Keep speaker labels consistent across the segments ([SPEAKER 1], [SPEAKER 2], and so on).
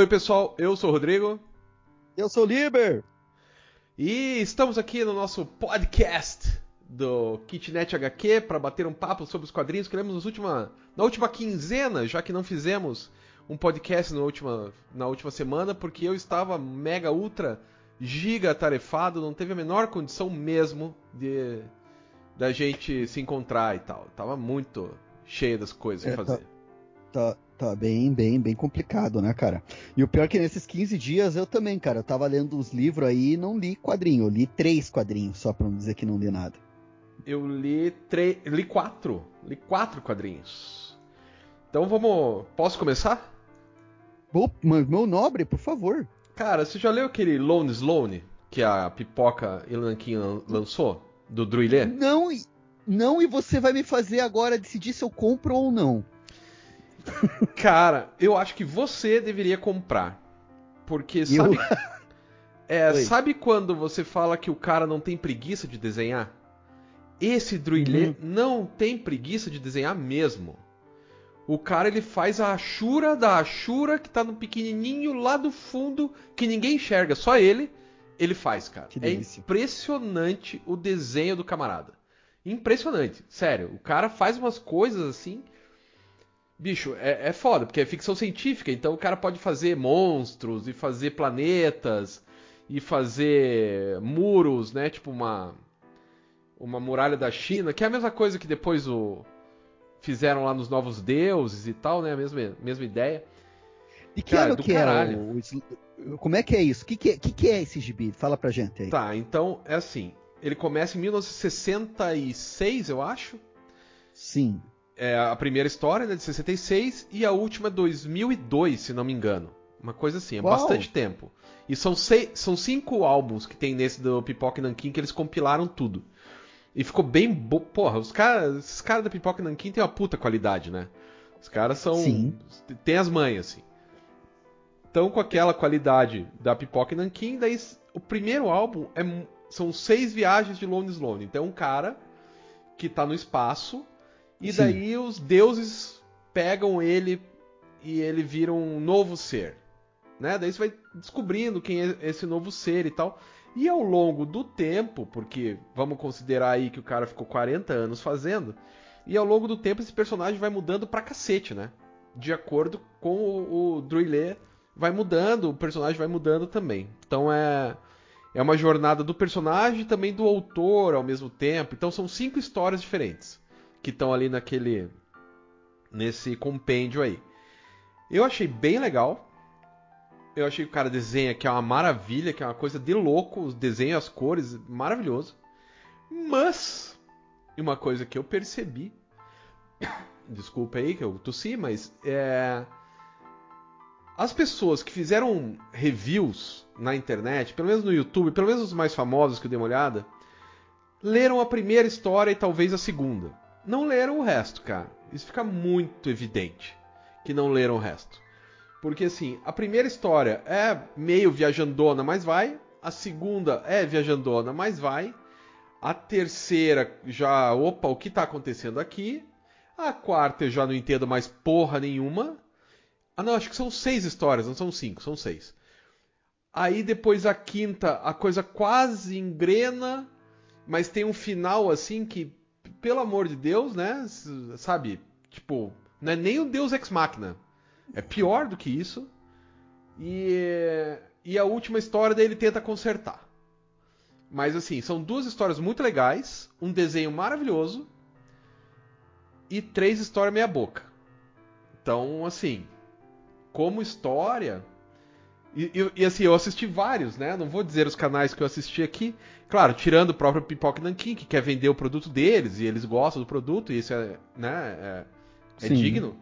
[SPEAKER 1] Oi, pessoal, eu sou o Rodrigo.
[SPEAKER 2] Eu sou o Liber.
[SPEAKER 1] E estamos aqui no nosso podcast do Kitnet HQ para bater um papo sobre os quadrinhos que lemos última, na última quinzena, já que não fizemos um podcast na última, na última semana, porque eu estava mega ultra giga tarefado, não teve a menor condição mesmo de da gente se encontrar e tal. Tava muito cheio das coisas é, pra fazer.
[SPEAKER 2] Tá, tá, tá, bem, bem, bem complicado, né, cara? E o pior é que nesses 15 dias eu também, cara, eu tava lendo os livros aí e não li quadrinho. Eu li três quadrinhos, só pra não dizer que não li nada.
[SPEAKER 1] Eu li, tre... li quatro. Li quatro quadrinhos. Então vamos. Posso começar?
[SPEAKER 2] meu nobre, por favor.
[SPEAKER 1] Cara, você já leu aquele Lone Sloane que a Pipoca Lanquinho lançou? Do Druilé?
[SPEAKER 2] Não, não, e você vai me fazer agora decidir se eu compro ou não.
[SPEAKER 1] Cara, eu acho que você deveria comprar. Porque sabe. Eu... é, sabe quando você fala que o cara não tem preguiça de desenhar? Esse Druilé uhum. não tem preguiça de desenhar mesmo. O cara ele faz a achura da achura que tá no pequenininho lá do fundo que ninguém enxerga, só ele. Ele faz, cara. É impressionante o desenho do camarada. Impressionante, sério. O cara faz umas coisas assim. Bicho, é, é foda, porque é ficção científica, então o cara pode fazer monstros e fazer planetas e fazer muros, né? Tipo uma uma muralha da China, que é a mesma coisa que depois o fizeram lá nos Novos Deuses e tal, né? A mesma, mesma ideia.
[SPEAKER 2] E que Cara, ano que caralho. é o, Como é que é isso? O que, que, é, que, que é esse gibi? Fala pra gente aí.
[SPEAKER 1] Tá, então é assim. Ele começa em 1966, eu acho.
[SPEAKER 2] Sim.
[SPEAKER 1] É a primeira história, né, de 66, e a última é 2002, se não me engano. Uma coisa assim, é bastante tempo. E são, seis, são cinco álbuns que tem nesse do Pipoca Nankin que eles compilaram tudo. E ficou bem. Bo... Porra, os caras. Esses caras da Pipoca Nankin tem uma puta qualidade, né? Os caras são. Sim. Tem as manhas, assim. Então, com aquela qualidade da Pipoca Nankin, daí o primeiro álbum é... são seis viagens de Lone Sloane. Então, é um cara que tá no espaço, e Sim. daí os deuses pegam ele e ele vira um novo ser. Né? Daí você vai descobrindo quem é esse novo ser e tal. E ao longo do tempo, porque vamos considerar aí que o cara ficou 40 anos fazendo, e ao longo do tempo esse personagem vai mudando pra cacete, né? De acordo com o, o Druillet vai mudando, o personagem vai mudando também. Então é é uma jornada do personagem e também do autor ao mesmo tempo. Então são cinco histórias diferentes que estão ali naquele nesse compêndio aí. Eu achei bem legal. Eu achei que o cara desenha que é uma maravilha, que é uma coisa de louco, os desenhos, as cores, maravilhoso. Mas, uma coisa que eu percebi, desculpa aí que eu tossi, mas é as pessoas que fizeram reviews na internet, pelo menos no YouTube, pelo menos os mais famosos que eu dei uma olhada, leram a primeira história e talvez a segunda. Não leram o resto, cara. Isso fica muito evidente que não leram o resto. Porque assim, a primeira história é meio viajandona, mas vai. A segunda é viajandona, mas vai. A terceira já, opa, o que está acontecendo aqui? A quarta eu já não entendo mais porra nenhuma. Ah, não, acho que são seis histórias, não são cinco, são seis. Aí depois a quinta, a coisa quase engrena, mas tem um final assim que, pelo amor de Deus, né? Sabe? Tipo, não é nem o Deus Ex Machina. É pior do que isso. E, e a última história dele tenta consertar. Mas assim, são duas histórias muito legais, um desenho maravilhoso e três histórias meia boca. Então, assim, como história. E, e, e, assim, eu assisti vários, né? Não vou dizer os canais que eu assisti aqui. Claro, tirando o próprio Pipoca Nankin, que quer vender o produto deles e eles gostam do produto, e isso é, né, é, é digno.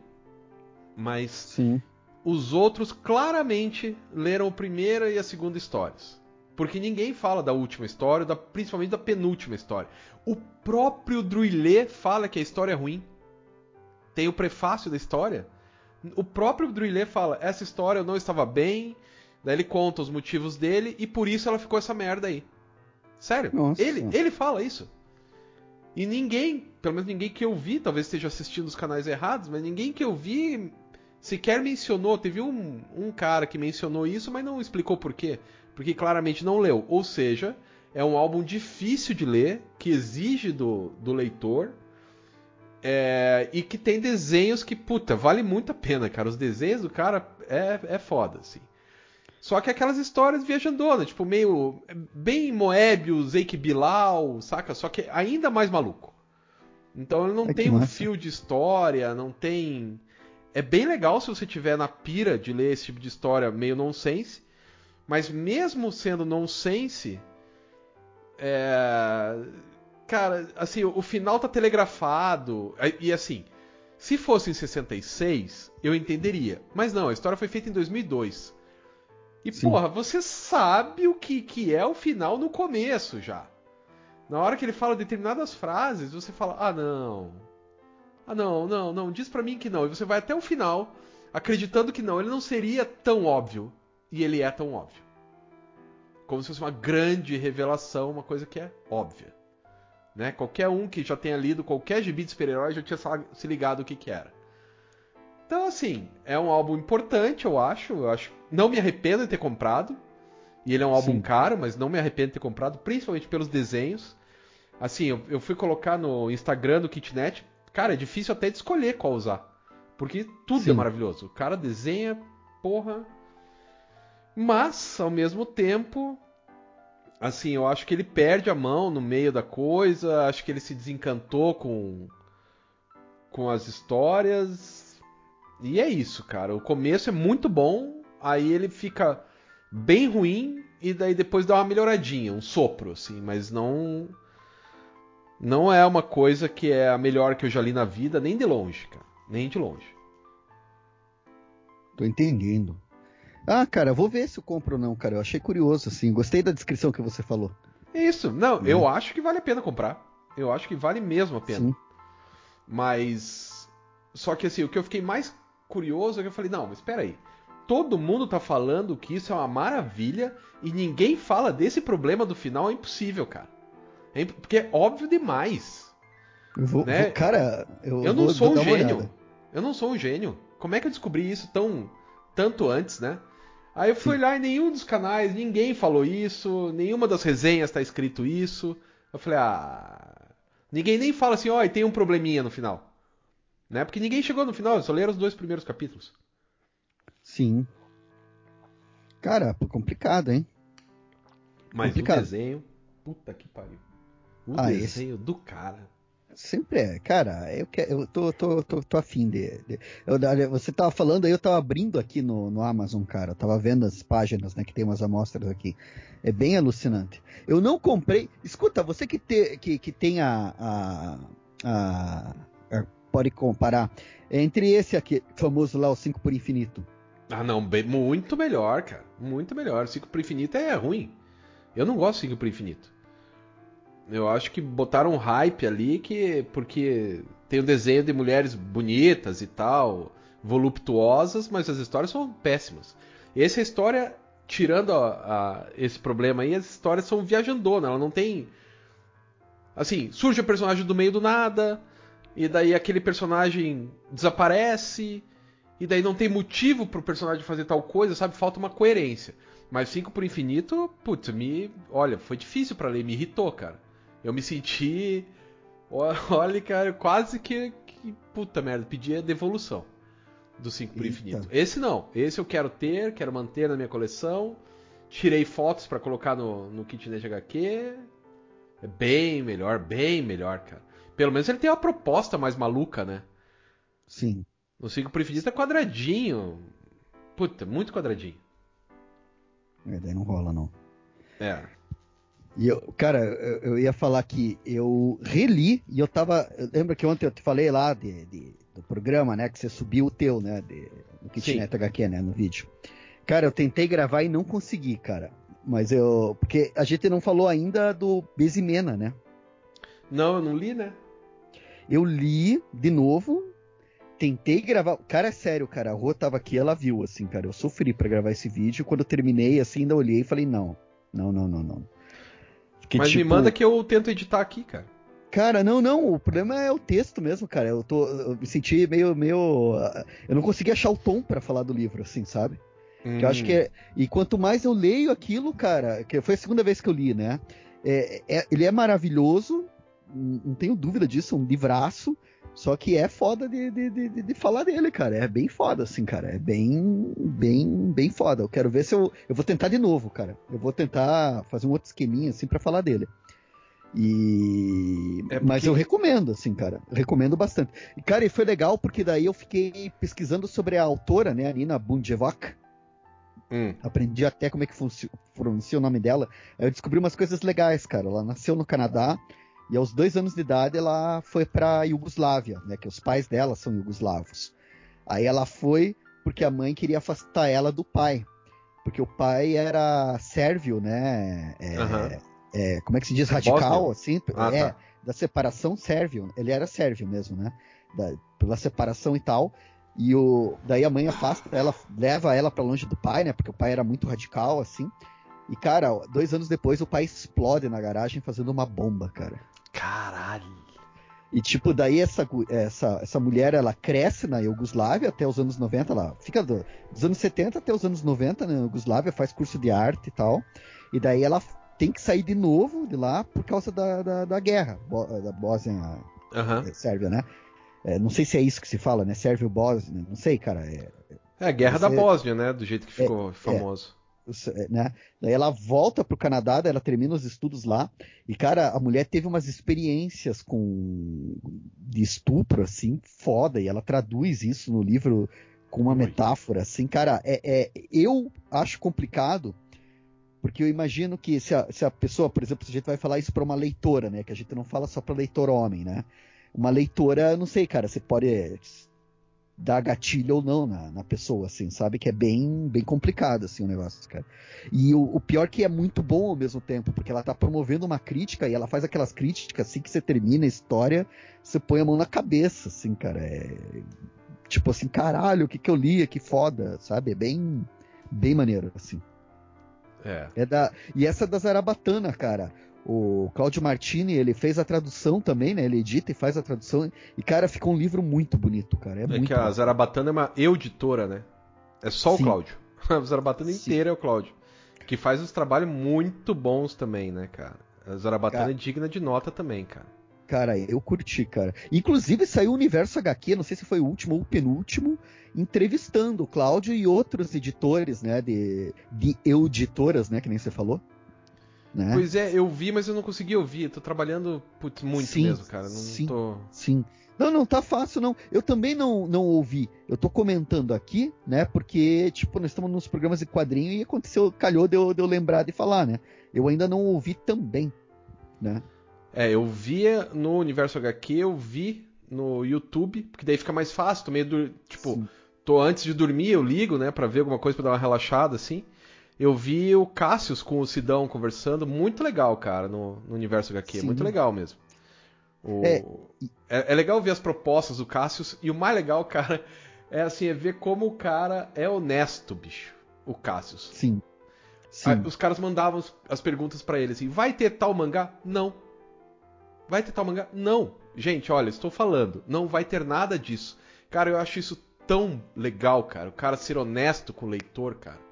[SPEAKER 1] Mas
[SPEAKER 2] Sim.
[SPEAKER 1] os outros claramente leram a primeira e a segunda histórias. Porque ninguém fala da última história, da, principalmente da penúltima história. O próprio Druillet fala que a história é ruim. Tem o prefácio da história. O próprio Druillet fala: essa história eu não estava bem. Daí ele conta os motivos dele e por isso ela ficou essa merda aí. Sério? Nossa. Ele, ele fala isso. E ninguém, pelo menos ninguém que eu vi, talvez esteja assistindo os canais errados, mas ninguém que eu vi sequer mencionou. Teve um, um cara que mencionou isso, mas não explicou por quê. Porque claramente não leu. Ou seja, é um álbum difícil de ler, que exige do, do leitor. É, e que tem desenhos que, puta, vale muito a pena, cara. Os desenhos do cara é, é foda, assim. Só que aquelas histórias viajandonas, tipo, meio. Bem Moebius, Eike Bilal, saca? Só que ainda mais maluco. Então ele não é tem um fio de história, não tem. É bem legal se você tiver na pira de ler esse tipo de história meio nonsense. Mas mesmo sendo nonsense. É... Cara, assim, o final tá telegrafado. E assim, se fosse em 66, eu entenderia. Mas não, a história foi feita em 2002. E, Sim. porra, você sabe o que, que é o final no começo já. Na hora que ele fala determinadas frases, você fala: ah, não. Ah, não, não, não, diz pra mim que não. E você vai até o final acreditando que não. Ele não seria tão óbvio. E ele é tão óbvio. Como se fosse uma grande revelação, uma coisa que é óbvia. Né? Qualquer um que já tenha lido qualquer gibi de super-herói já tinha se ligado o que, que era. Então, assim, é um álbum importante, eu acho. Eu acho. Não me arrependo de ter comprado. E ele é um álbum Sim. caro, mas não me arrependo de ter comprado, principalmente pelos desenhos. Assim, eu, eu fui colocar no Instagram do Kitnet. Cara, é difícil até de escolher qual usar. Porque tudo é Sim. é maravilhoso. O cara desenha, porra. Mas, ao mesmo tempo, assim, eu acho que ele perde a mão no meio da coisa. Acho que ele se desencantou com, com as histórias. E é isso, cara. O começo é muito bom. Aí ele fica bem ruim. E daí depois dá uma melhoradinha, um sopro, assim. Mas não não é uma coisa que é a melhor que eu já li na vida, nem de longe, cara. Nem de longe.
[SPEAKER 2] Tô entendendo. Ah, cara, vou ver se eu compro ou não, cara. Eu achei curioso, assim. Gostei da descrição que você falou.
[SPEAKER 1] Isso. Não, eu acho que vale a pena comprar. Eu acho que vale mesmo a pena. Sim. Mas. Só que assim, o que eu fiquei mais curioso é que eu falei, não, mas espera aí. Todo mundo tá falando que isso é uma maravilha e ninguém fala desse problema do final, é impossível, cara. É porque é óbvio demais.
[SPEAKER 2] Vou,
[SPEAKER 1] né?
[SPEAKER 2] vou, cara, eu,
[SPEAKER 1] eu não sou um gênio. Eu não sou um gênio. Como é que eu descobri isso tão tanto antes, né? Aí eu fui Sim. lá em nenhum dos canais, ninguém falou isso, nenhuma das resenhas tá escrito isso. Eu falei, ah. Ninguém nem fala assim, ó, oh, tem um probleminha no final. Né? Porque ninguém chegou no final, só leram os dois primeiros capítulos.
[SPEAKER 2] Sim. Cara, complicado, hein?
[SPEAKER 1] Mas complicado. o desenho. Puta que pariu. O ah, desenho esse... do cara.
[SPEAKER 2] Sempre é, cara, eu, que, eu tô, tô, tô, tô afim de. de eu, você tava falando aí, eu tava abrindo aqui no, no Amazon, cara. Eu tava vendo as páginas, né? Que tem umas amostras aqui. É bem alucinante. Eu não comprei. Escuta, você que, te, que, que tem a, a, a Pode comparar. Entre esse aqui, famoso lá, o 5 por infinito.
[SPEAKER 1] Ah, não, bem, muito melhor, cara. Muito melhor. 5 por infinito é ruim. Eu não gosto de 5 por infinito. Eu acho que botaram um hype ali que porque tem o desenho de mulheres bonitas e tal, voluptuosas, mas as histórias são péssimas. Essa história, tirando a, a, esse problema aí, as histórias são viajandona, ela não tem assim, surge o personagem do meio do nada, e daí aquele personagem desaparece, e daí não tem motivo pro personagem fazer tal coisa, sabe? Falta uma coerência. Mas 5 por infinito, putz, me. Olha, foi difícil para ler, me irritou, cara. Eu me senti. Olha, cara, quase que. que puta merda, pedi a devolução do 5 por infinito. Esse não. Esse eu quero ter, quero manter na minha coleção. Tirei fotos para colocar no, no Kitnet HQ. É bem melhor, bem melhor, cara. Pelo menos ele tem uma proposta mais maluca, né?
[SPEAKER 2] Sim.
[SPEAKER 1] No 5 por infinito é quadradinho. Puta, muito quadradinho.
[SPEAKER 2] É, daí não rola, não.
[SPEAKER 1] É.
[SPEAKER 2] E eu, cara, eu, eu, ia falar que eu reli e eu tava. Lembra que ontem eu te falei lá de, de do programa, né? Que você subiu o teu, né? De, do Kitnet HQ, né? No vídeo. Cara, eu tentei gravar e não consegui, cara. Mas eu. Porque a gente não falou ainda do Bezimena, né?
[SPEAKER 1] Não, eu não li, né?
[SPEAKER 2] Eu li de novo. Tentei gravar. Cara, é sério, cara. A Rô tava aqui, ela viu, assim, cara. Eu sofri para gravar esse vídeo. Quando eu terminei, assim, ainda olhei e falei: não, não, não, não, não.
[SPEAKER 1] Mas tipo... me manda que eu tento editar aqui, cara.
[SPEAKER 2] Cara, não, não. O problema é o texto mesmo, cara. Eu, tô, eu me senti meio, meio. Eu não consegui achar o tom para falar do livro, assim, sabe? Hum. eu acho que é, e quanto mais eu leio aquilo, cara, que foi a segunda vez que eu li, né? É, é, ele é maravilhoso, não tenho dúvida disso, é um livraço. Só que é foda de, de, de, de, falar dele, cara. É bem foda, assim, cara. É bem, bem, bem foda. Eu quero ver se eu. Eu vou tentar de novo, cara. Eu vou tentar fazer um outro esqueminha, assim, para falar dele. E. É porque... Mas eu recomendo, assim, cara. Eu recomendo bastante. E, cara, e foi legal porque daí eu fiquei pesquisando sobre a autora, né, a Nina Bundjevac. Hum. Aprendi até como é que pronuncia o nome dela. Aí eu descobri umas coisas legais, cara. Ela nasceu no Canadá e aos dois anos de idade ela foi para Iugoslávia, né? Que os pais dela são iugoslavos. Aí ela foi porque a mãe queria afastar ela do pai, porque o pai era sérvio, né? É, uhum. é, como é que se diz radical, Bósnia? assim? Ah, é tá. da separação sérvio. Ele era sérvio mesmo, né? Da, pela separação e tal. E o, daí a mãe afasta ela, leva ela para longe do pai, né? Porque o pai era muito radical, assim. E, cara, dois anos depois o pai explode na garagem fazendo uma bomba, cara.
[SPEAKER 1] Caralho.
[SPEAKER 2] E tipo, daí essa, essa, essa mulher, ela cresce na Iugoslávia até os anos 90, ela fica do, dos anos 70 até os anos 90 na Iugoslávia, faz curso de arte e tal. E daí ela tem que sair de novo de lá por causa da, da, da guerra da Bósnia uhum. Sérvia, né? É, não sei se é isso que se fala, né? Sérvio-Bósnia, não sei, cara. É,
[SPEAKER 1] é a guerra da Bósnia, né? Do jeito que ficou é, é. famoso.
[SPEAKER 2] É, né? Daí ela volta pro Canadá, ela termina os estudos lá. E, cara, a mulher teve umas experiências com de estupro, assim, foda. E ela traduz isso no livro com uma metáfora, assim, cara. É, é, eu acho complicado, porque eu imagino que se a, se a pessoa, por exemplo, se a gente vai falar isso para uma leitora, né? Que a gente não fala só para leitor homem, né? Uma leitora, não sei, cara, você pode dar gatilho ou não na, na pessoa, assim, sabe? Que é bem, bem complicado, assim, o negócio, cara. E o, o pior que é muito bom ao mesmo tempo, porque ela tá promovendo uma crítica e ela faz aquelas críticas assim que você termina a história, você põe a mão na cabeça, assim, cara. É, tipo assim, caralho, o que que eu li, que foda, sabe? É bem, bem maneiro, assim. É. é da, e essa é da Zarabatana, cara. O Claudio Martini, ele fez a tradução também, né? Ele edita e faz a tradução. E, cara, ficou um livro muito bonito, cara. É, é muito
[SPEAKER 1] que a Zarabatana é uma editora, né? É só Sim. o Cláudio. A Zarabatana Sim. inteira é o Cláudio. Que faz uns trabalhos muito bons também, né, cara? A Zarabatana cara... é digna de nota também, cara.
[SPEAKER 2] Cara, eu curti, cara. Inclusive saiu o Universo HQ, não sei se foi o último ou o penúltimo, entrevistando o Cláudio e outros editores, né? De, de editoras, né? Que nem você falou. Né?
[SPEAKER 1] Pois é, eu vi, mas eu não consegui ouvir. Tô trabalhando putz, muito sim, mesmo, cara. Não
[SPEAKER 2] sim,
[SPEAKER 1] tô...
[SPEAKER 2] sim. Não, não tá fácil, não. Eu também não, não ouvi. Eu tô comentando aqui, né? Porque, tipo, nós estamos nos programas de quadrinho e aconteceu, calhou de eu, de eu lembrar de falar, né? Eu ainda não ouvi também, né?
[SPEAKER 1] É, eu via no Universo HQ, eu vi no YouTube, porque daí fica mais fácil. Tô meio, do, tipo, Sim. tô antes de dormir, eu ligo, né? Pra ver alguma coisa pra dar uma relaxada, assim. Eu vi o Cassius com o Sidão conversando, muito legal, cara, no, no universo HQ, Sim. muito legal mesmo. O... É... é... É, legal ver as propostas do Cassius, e o mais legal, cara, é assim, é ver como o cara é honesto, bicho. O Cassius.
[SPEAKER 2] Sim.
[SPEAKER 1] Sim. Aí, os caras mandavam as perguntas para ele assim: vai ter tal mangá? Não. Vai ter tal mangá? Não. Gente, olha, estou falando, não vai ter nada disso. Cara, eu acho isso tão legal, cara. O cara ser honesto com o leitor, cara.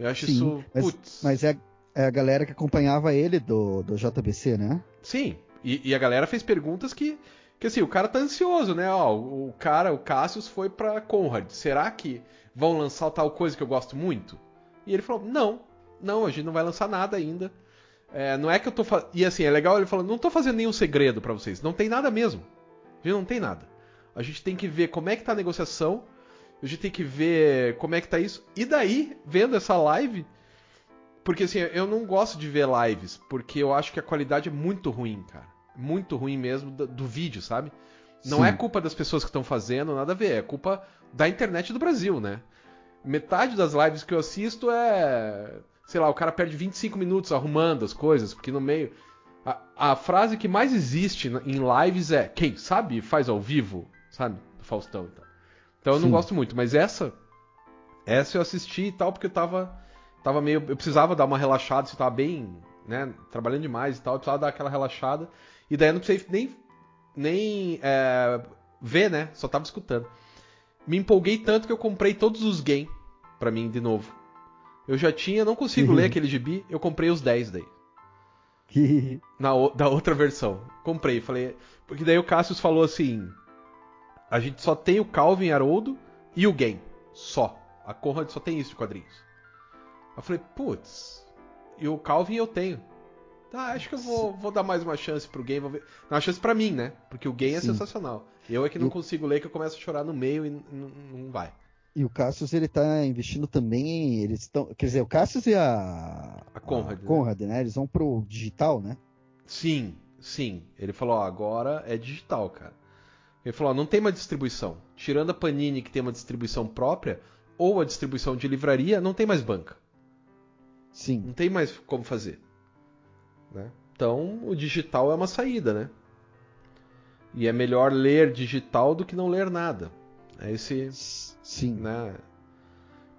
[SPEAKER 1] Eu acho Sim, isso.
[SPEAKER 2] Mas, mas é, é, a galera que acompanhava ele do, do JBC, né?
[SPEAKER 1] Sim. E, e, a galera fez perguntas que. Que assim, o cara tá ansioso, né? Ó, o cara, o Cassius foi pra Conrad. Será que vão lançar tal coisa que eu gosto muito? E ele falou: não, não, a gente não vai lançar nada ainda. É, não é que eu tô. Fa... E assim, é legal ele falando: não tô fazendo nenhum segredo para vocês. Não tem nada mesmo. A gente não tem nada. A gente tem que ver como é que tá a negociação a gente tem que ver como é que tá isso. E daí, vendo essa live. Porque assim, eu não gosto de ver lives, porque eu acho que a qualidade é muito ruim, cara. Muito ruim mesmo do, do vídeo, sabe? Não Sim. é culpa das pessoas que estão fazendo, nada a ver. É culpa da internet do Brasil, né? Metade das lives que eu assisto é. Sei lá, o cara perde 25 minutos arrumando as coisas, porque no meio. A, a frase que mais existe em lives é: quem sabe faz ao vivo, sabe? Do Faustão e tal. Então eu Sim. não gosto muito, mas essa essa eu assisti e tal porque eu tava tava meio eu precisava dar uma relaxada, se tava bem, né, trabalhando demais e tal, eu precisava dar aquela relaxada. E daí eu não precisei nem, nem é, ver, né? Só tava escutando. Me empolguei tanto que eu comprei todos os game para mim de novo. Eu já tinha, não consigo ler aquele gibi, eu comprei os 10 daí. Na, da outra versão. Comprei, falei. Porque daí o Cassius falou assim: a gente só tem o Calvin Haroldo e o Game. Só. A Conrad só tem isso de quadrinhos. Eu falei, putz, e o Calvin eu tenho. Tá, acho que eu vou, vou dar mais uma chance pro Game. Vou ver. Não, uma chance pra mim, né? Porque o Game é sensacional. Eu é que não e consigo ler, que eu começo a chorar no meio e não vai.
[SPEAKER 2] E o Cassius, ele tá investindo também. Eles estão. Quer dizer, o Cassius e a.
[SPEAKER 1] A Conrad. A
[SPEAKER 2] né? Conrad, né? Eles vão pro digital, né?
[SPEAKER 1] Sim, sim. Ele falou: ó, agora é digital, cara. Ele falou: ó, não tem uma distribuição. Tirando a Panini, que tem uma distribuição própria, ou a distribuição de livraria, não tem mais banca.
[SPEAKER 2] Sim.
[SPEAKER 1] Não tem mais como fazer. Né? Então, o digital é uma saída, né? E é melhor ler digital do que não ler nada. É esse
[SPEAKER 2] Sim.
[SPEAKER 1] Né?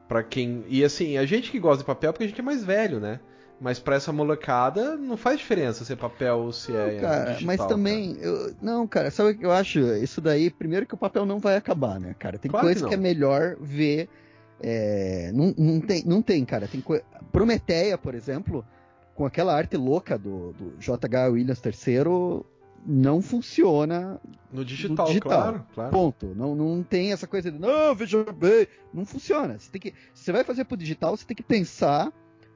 [SPEAKER 1] Para quem. E assim, a gente que gosta de papel porque a gente é mais velho, né? Mas para essa molecada não faz diferença se é papel ou se é
[SPEAKER 2] não, cara,
[SPEAKER 1] digital,
[SPEAKER 2] Mas também,
[SPEAKER 1] cara.
[SPEAKER 2] Eu, não, cara, sabe o que eu acho? Isso daí, primeiro que o papel não vai acabar, né, cara? Tem claro coisa que, que, é melhor ver. É, não, não, tem, não tem, cara. Tem co... Prometeia, por exemplo, com aquela arte louca do, do J.H. Williams III, não funciona
[SPEAKER 1] no digital, no digital. Claro, claro.
[SPEAKER 2] Ponto. Não, não tem essa coisa de não, veja bem. Não funciona. Você, tem que, se você vai fazer pro digital, você tem que pensar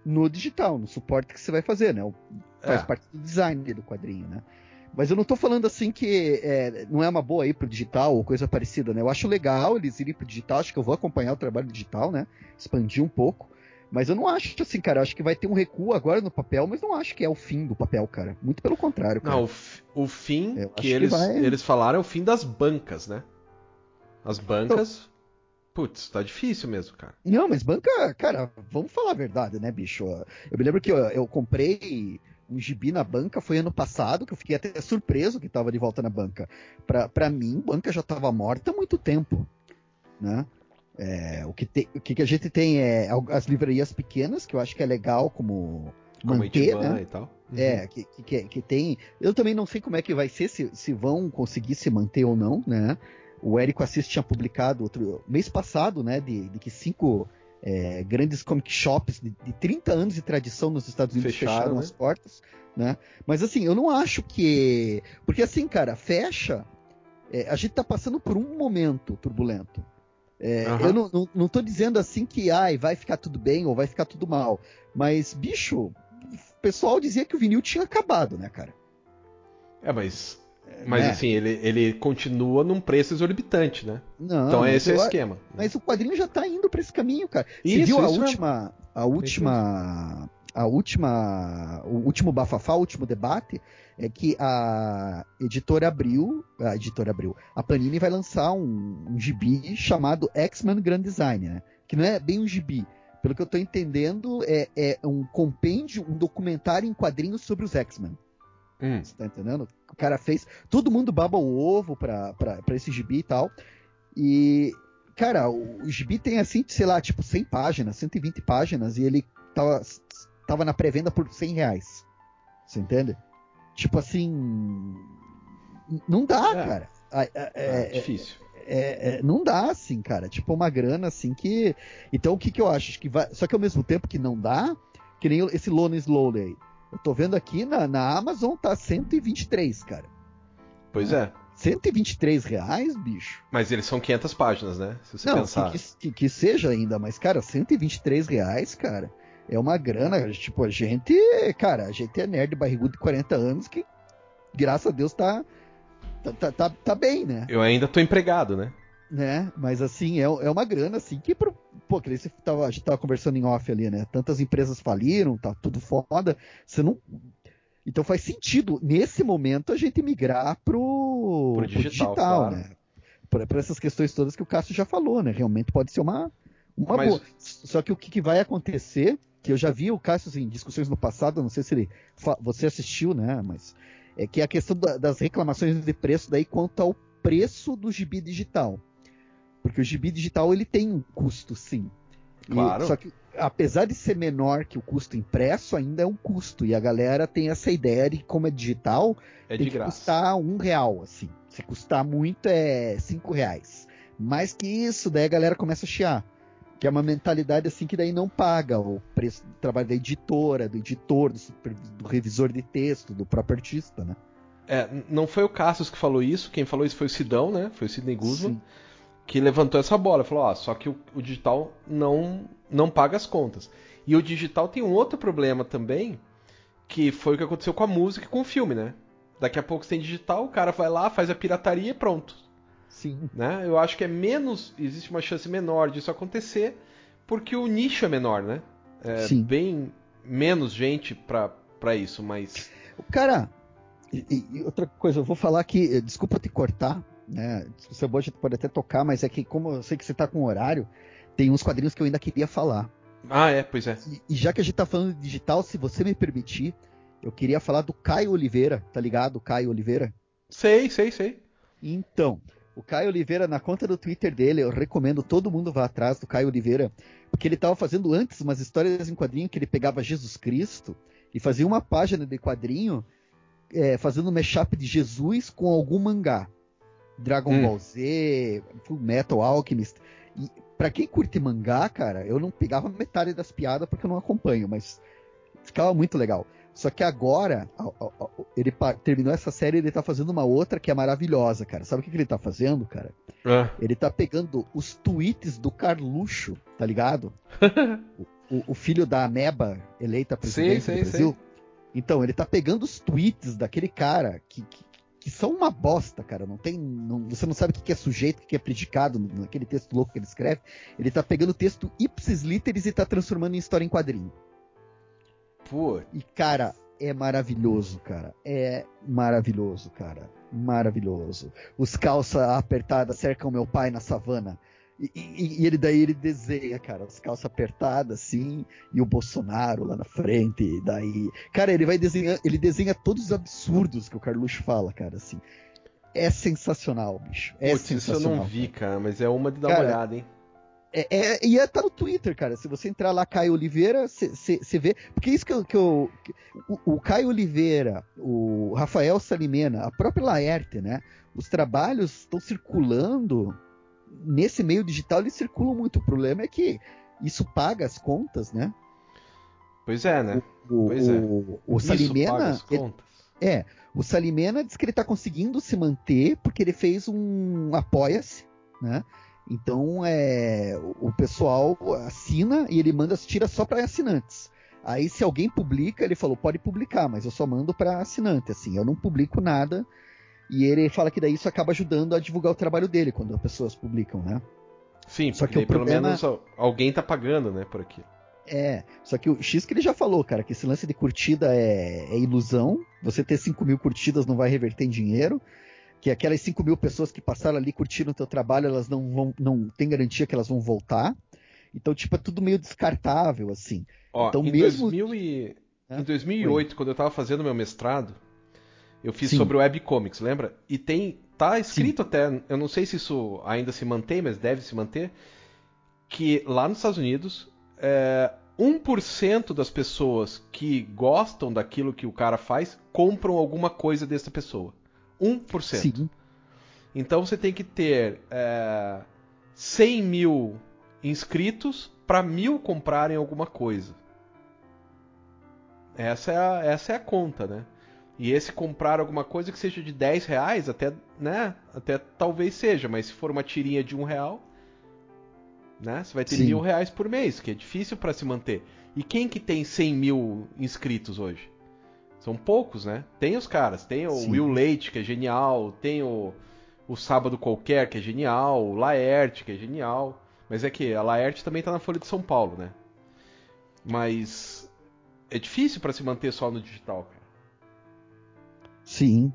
[SPEAKER 2] no digital, no suporte que você vai fazer, né? Faz é. parte do design do quadrinho, né? Mas eu não tô falando assim que é, não é uma boa ir pro digital ou coisa parecida, né? Eu acho legal eles irem pro digital, acho que eu vou acompanhar o trabalho digital, né? Expandir um pouco. Mas eu não acho assim, cara. Acho que vai ter um recuo agora no papel, mas não acho que é o fim do papel, cara. Muito pelo contrário, cara.
[SPEAKER 1] Não, o, o fim eu que, eles, que vai... eles falaram é o fim das bancas, né? As bancas. Putz, tá difícil mesmo, cara.
[SPEAKER 2] Não, mas banca, cara, vamos falar a verdade, né, bicho? Eu me lembro que eu, eu comprei um gibi na banca foi ano passado, que eu fiquei até surpreso que tava de volta na banca. Pra, pra mim, banca já tava morta há muito tempo, né? É, o, que te, o que a gente tem é as livrarias pequenas, que eu acho que é legal como, como manter, né?
[SPEAKER 1] E tal.
[SPEAKER 2] Uhum. É, que, que, que, tem. Eu também não sei como é que vai ser, se, se vão conseguir se manter ou não, né? O Érico Assis tinha publicado outro mês passado, né? De, de que cinco é, grandes comic shops de, de 30 anos de tradição nos Estados Unidos fecharam, fecharam né? as portas, né? Mas assim, eu não acho que. Porque assim, cara, fecha. É, a gente tá passando por um momento turbulento. É, uhum. Eu não, não, não tô dizendo assim que ai, vai ficar tudo bem ou vai ficar tudo mal. Mas, bicho, o pessoal dizia que o vinil tinha acabado, né, cara?
[SPEAKER 1] É, mas. Mas né? assim, ele, ele continua num preço exorbitante, né?
[SPEAKER 2] Não,
[SPEAKER 1] então esse é o esquema.
[SPEAKER 2] Mas o quadrinho já tá indo para esse caminho, cara. Isso, Você viu a última. A última. A última. O último bafafá, o último debate é que a editora Abril, a editora Abril, a Panini vai lançar um, um gibi chamado X-Men Grand Design, né? Que não é bem um gibi. Pelo que eu estou entendendo, é, é, um compêndio, um documentário em quadrinhos sobre os X-Men. Hum. Você tá entendendo? O cara fez. Todo mundo baba o ovo pra, pra, pra esse gibi e tal. E, cara, o, o gibi tem assim, sei lá, tipo 100 páginas, 120 páginas, e ele tava, tava na pré-venda por 100 reais. Você entende? Tipo assim. Não dá, é. cara. É,
[SPEAKER 1] é, é, difícil.
[SPEAKER 2] É, é, não dá, assim, cara. Tipo, uma grana assim que. Então, o que, que eu acho? Que vai... Só que ao mesmo tempo que não dá, que nem esse Lone Slowly aí. Eu tô vendo aqui na, na Amazon tá 123, cara.
[SPEAKER 1] Pois é.
[SPEAKER 2] 123 reais, bicho.
[SPEAKER 1] Mas eles são 500 páginas, né?
[SPEAKER 2] Se você não, pensar. Que, que, que, seja ainda, mas, cara, 123 reais, cara é uma grana. Tipo, a gente, cara, a gente é nerd barrigudo de 40 anos que, graças a Deus, tá, tá, tá, tá, tá bem, né?
[SPEAKER 1] Eu ainda tô empregado, né?
[SPEAKER 2] Né? Mas assim, é, é uma grana assim que, pro, pô, que você tava, a gente tava conversando em off ali, né? Tantas empresas faliram, tá tudo foda. Você não. Então faz sentido, nesse momento, a gente migrar pro,
[SPEAKER 1] pro digital, pro digital claro. né?
[SPEAKER 2] Para essas questões todas que o Cássio já falou, né? Realmente pode ser uma, uma Mas... boa. Só que o que, que vai acontecer que eu já vi o Cássio em discussões no passado, não sei se ele, você assistiu, né? Mas é que a questão da, das reclamações de preço daí quanto ao preço do gibi digital. Porque o gibi digital ele tem um custo, sim.
[SPEAKER 1] Claro.
[SPEAKER 2] E, só que apesar de ser menor que o custo impresso, ainda é um custo. E a galera tem essa ideia de como é digital,
[SPEAKER 1] é
[SPEAKER 2] tem
[SPEAKER 1] que
[SPEAKER 2] graça. custar um real, assim. Se custar muito, é cinco reais. Mais que isso, daí a galera começa a chiar. Que é uma mentalidade assim que daí não paga o preço do trabalho da editora, do editor, do, do revisor de texto, do próprio artista, né?
[SPEAKER 1] É, não foi o Cassius que falou isso, quem falou isso foi o Sidão, né? Foi o Sidney Guzman, Sim. Que levantou essa bola. Falou, ó, só que o, o, digital não, não paga as contas. E o digital tem um outro problema também, que foi o que aconteceu com a música e com o filme, né? Daqui a pouco você tem digital, o cara vai lá, faz a pirataria e pronto.
[SPEAKER 2] Sim.
[SPEAKER 1] Né? Eu acho que é menos. Existe uma chance menor disso acontecer, porque o nicho é menor, né? É Sim. bem menos gente para isso, mas.
[SPEAKER 2] O cara, e, e, outra coisa, eu vou falar que, desculpa te cortar, né? Você pode, pode até tocar, mas é que como eu sei que você está com horário, tem uns quadrinhos que eu ainda queria falar.
[SPEAKER 1] Ah, é, pois é.
[SPEAKER 2] E, e já que a gente está falando de digital, se você me permitir, eu queria falar do Caio Oliveira, tá ligado? Caio Oliveira?
[SPEAKER 1] Sei, sei, sei.
[SPEAKER 2] Então, o Caio Oliveira, na conta do Twitter dele, eu recomendo todo mundo vá atrás do Caio Oliveira, porque ele estava fazendo antes umas histórias em quadrinho que ele pegava Jesus Cristo e fazia uma página de quadrinho é, fazendo mashup de Jesus com algum mangá. Dragon hum. Ball Z, Full Metal Alchemist. E para quem curte mangá, cara, eu não pegava metade das piadas porque eu não acompanho, mas ficava muito legal. Só que agora, ele terminou essa série e ele tá fazendo uma outra que é maravilhosa, cara. Sabe o que, que ele tá fazendo, cara? É. Ele tá pegando os tweets do Carluxo, tá ligado? o, o, filho da Ameba eleita presidente sim, sim, do Brasil. Sim. Então, ele tá pegando os tweets daquele cara que, que, que são uma bosta, cara. Não tem. Não, você não sabe o que é sujeito, o que é predicado naquele texto louco que ele escreve. Ele tá pegando o texto ipsis literis e tá transformando em história em quadrinho.
[SPEAKER 1] Pô.
[SPEAKER 2] E, cara, é maravilhoso, cara. É maravilhoso, cara. Maravilhoso. Os calça apertadas cercam meu pai na savana. E, e, e, ele daí ele desenha, cara, as calças apertadas assim, e o Bolsonaro lá na frente, e daí. Cara, ele vai desenhar, ele desenha todos os absurdos que o Carluxo fala, cara, assim. É sensacional, bicho. É Putz, sensacional.
[SPEAKER 1] Isso eu não vi, cara, mas é uma de dar cara, uma olhada, hein?
[SPEAKER 2] É, é, e é, tá no Twitter, cara. Se você entrar lá, Caio Oliveira, você vê. Porque isso que eu. Que eu que, o, o, Caio Oliveira, o Rafael Salimena, a própria Laerte, né? Os trabalhos estão circulando nesse meio digital eles circulam muito. O problema é que isso paga as contas, né?
[SPEAKER 1] Pois é, né?
[SPEAKER 2] O,
[SPEAKER 1] pois
[SPEAKER 2] o, é. o, o Salimena. Ele, é, o Salimena diz que ele está conseguindo se manter porque ele fez um apoia-se, né? Então é, o pessoal assina e ele manda tira só para assinantes. Aí se alguém publica, ele falou pode publicar, mas eu só mando para assinante. Assim, eu não publico nada e ele fala que daí isso acaba ajudando a divulgar o trabalho dele quando as pessoas publicam, né?
[SPEAKER 1] Sim, só que problema... pelo menos alguém tá pagando, né, por aqui.
[SPEAKER 2] É, só que o X que ele já falou, cara, que esse lance de curtida é, é ilusão. Você ter 5 mil curtidas não vai reverter em dinheiro. Que aquelas 5 mil pessoas que passaram ali curtindo o teu trabalho, elas não vão, não tem garantia que elas vão voltar. Então, tipo, é tudo meio descartável, assim.
[SPEAKER 1] Ó,
[SPEAKER 2] então,
[SPEAKER 1] em, mesmo... 2000 e... é? em 2008, quando eu tava fazendo meu mestrado, eu fiz Sim. sobre webcomics, lembra? E tem. Tá escrito Sim. até, eu não sei se isso ainda se mantém, mas deve se manter, que lá nos Estados Unidos, é, 1% das pessoas que gostam daquilo que o cara faz compram alguma coisa dessa pessoa. 1%. Sim. Então você tem que ter é, 100 mil inscritos para mil comprarem alguma coisa. Essa é a, essa é a conta, né? E esse comprar alguma coisa que seja de 10 reais, até, né? Até talvez seja, mas se for uma tirinha de um real, né? Você vai ter Sim. mil reais por mês, que é difícil para se manter. E quem que tem 100 mil inscritos hoje? São poucos, né? Tem os caras, tem o Sim. Will Leite, que é genial, tem o, o Sábado Qualquer, que é genial, o Laerte, que é genial. Mas é que a Laerte também tá na Folha de São Paulo, né? Mas é difícil para se manter só no digital.
[SPEAKER 2] Sim.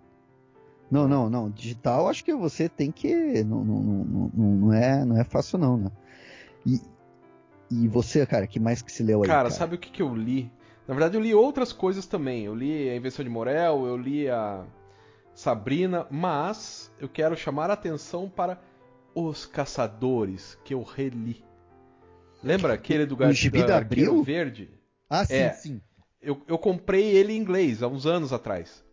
[SPEAKER 2] Não, não, não. Digital acho que você tem que. Não, não, não, não, é, não é fácil, não, né? E, e você, cara, que mais que se leu aí?
[SPEAKER 1] Cara, cara? sabe o que, que eu li? Na verdade, eu li outras coisas também. Eu li a Invenção de Morel, eu li a Sabrina, mas eu quero chamar a atenção para Os Caçadores, que eu reli. Lembra aquele do Gar...
[SPEAKER 2] gibi da Abril?
[SPEAKER 1] Verde?
[SPEAKER 2] Ah, sim,
[SPEAKER 1] É.
[SPEAKER 2] sim.
[SPEAKER 1] Eu, eu comprei ele em inglês há uns anos atrás.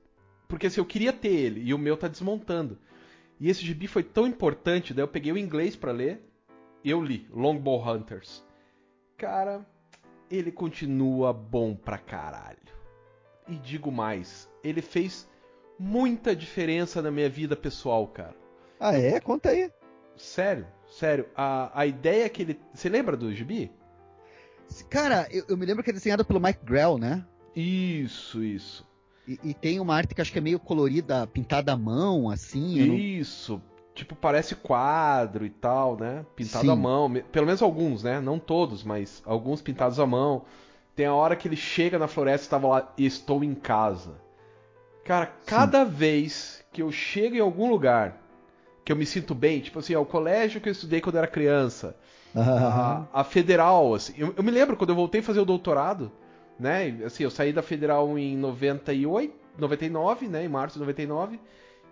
[SPEAKER 1] Porque assim, eu queria ter ele e o meu tá desmontando. E esse gibi foi tão importante, daí eu peguei o inglês pra ler e eu li Longbow Hunters. Cara, ele continua bom pra caralho. E digo mais, ele fez muita diferença na minha vida pessoal, cara.
[SPEAKER 2] Ah, é? Conta aí.
[SPEAKER 1] Sério, sério. A, a ideia que ele. Você lembra do gibi?
[SPEAKER 2] Cara, eu, eu me lembro que é desenhado pelo Mike Grell, né?
[SPEAKER 1] Isso, isso.
[SPEAKER 2] E, e tem uma arte que acho que é meio colorida, pintada à mão, assim. eu não-
[SPEAKER 1] Isso. Tipo, parece quadro e tal, né? Pintado
[SPEAKER 2] Sim.
[SPEAKER 1] à mão. Pelo menos alguns, né? Não todos, mas alguns pintados à mão. Tem a hora que ele chega na floresta e estava lá, estou em casa. Cara, cada vez que eu chego em algum lugar que eu me sinto bem, tipo assim, ó, o colégio que eu estudei quando eu era criança, a, a federal, assim. Eu, eu me lembro quando eu voltei a fazer o doutorado, né? Assim, eu saí da federal em 98, 99, né? Em março de 99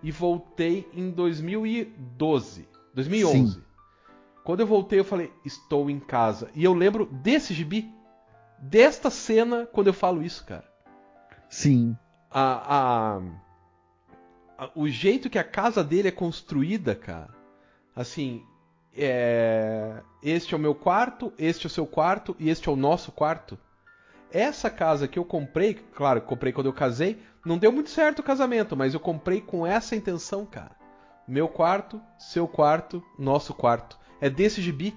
[SPEAKER 1] e voltei em 2012, 2011.
[SPEAKER 2] Sim.
[SPEAKER 1] Quando eu voltei, eu falei, estou em casa. E eu lembro desse gibi, desta cena, quando eu falo isso, cara.
[SPEAKER 2] Sim.
[SPEAKER 1] A, a- a- o jeito que a casa dele é construída, cara. Assim, é, este é o meu quarto, este é o seu quarto e este é o nosso quarto. Essa casa que eu comprei, claro, comprei quando eu casei, não deu muito certo o casamento, mas eu comprei com essa intenção, cara. Meu quarto, seu quarto, nosso quarto. É desse gibi.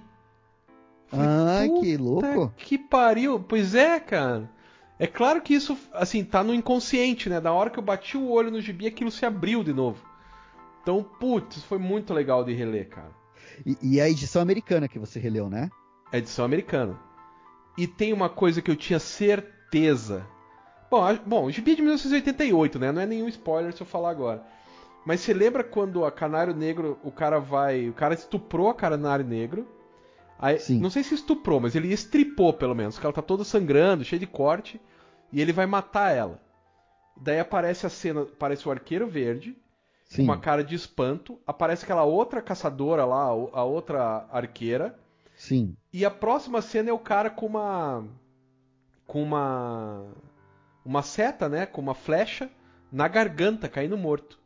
[SPEAKER 1] Falei,
[SPEAKER 2] Ah,
[SPEAKER 1] "Puta
[SPEAKER 2] que louco.
[SPEAKER 1] que pariu. Pois é, cara. É claro que isso, assim, tá no inconsciente, né? Da hora que eu bati o olho no gibi, aquilo se abriu de novo. Então, putz, foi muito legal de reler, cara.
[SPEAKER 2] E, e a edição americana que você releu, né?
[SPEAKER 1] É edição americana. E tem uma coisa que eu tinha certeza. Bom, a- bom, o gibi é de 1988, né? Não é nenhum spoiler se eu falar agora. Mas você lembra quando a Canário Negro, o cara vai. O cara estuprou a Canário Negro. Aí,
[SPEAKER 2] Sim.
[SPEAKER 1] Não sei se estuprou, mas ele estripou pelo menos. porque ela tá toda sangrando, cheia de corte. E ele vai matar ela. Daí aparece a cena. Aparece o arqueiro verde com
[SPEAKER 2] Sim.
[SPEAKER 1] uma cara de espanto. Aparece aquela outra caçadora lá, a outra arqueira.
[SPEAKER 2] Sim.
[SPEAKER 1] E a próxima cena é o cara com uma. com uma. uma seta, né? Com uma flecha na garganta, caindo morto.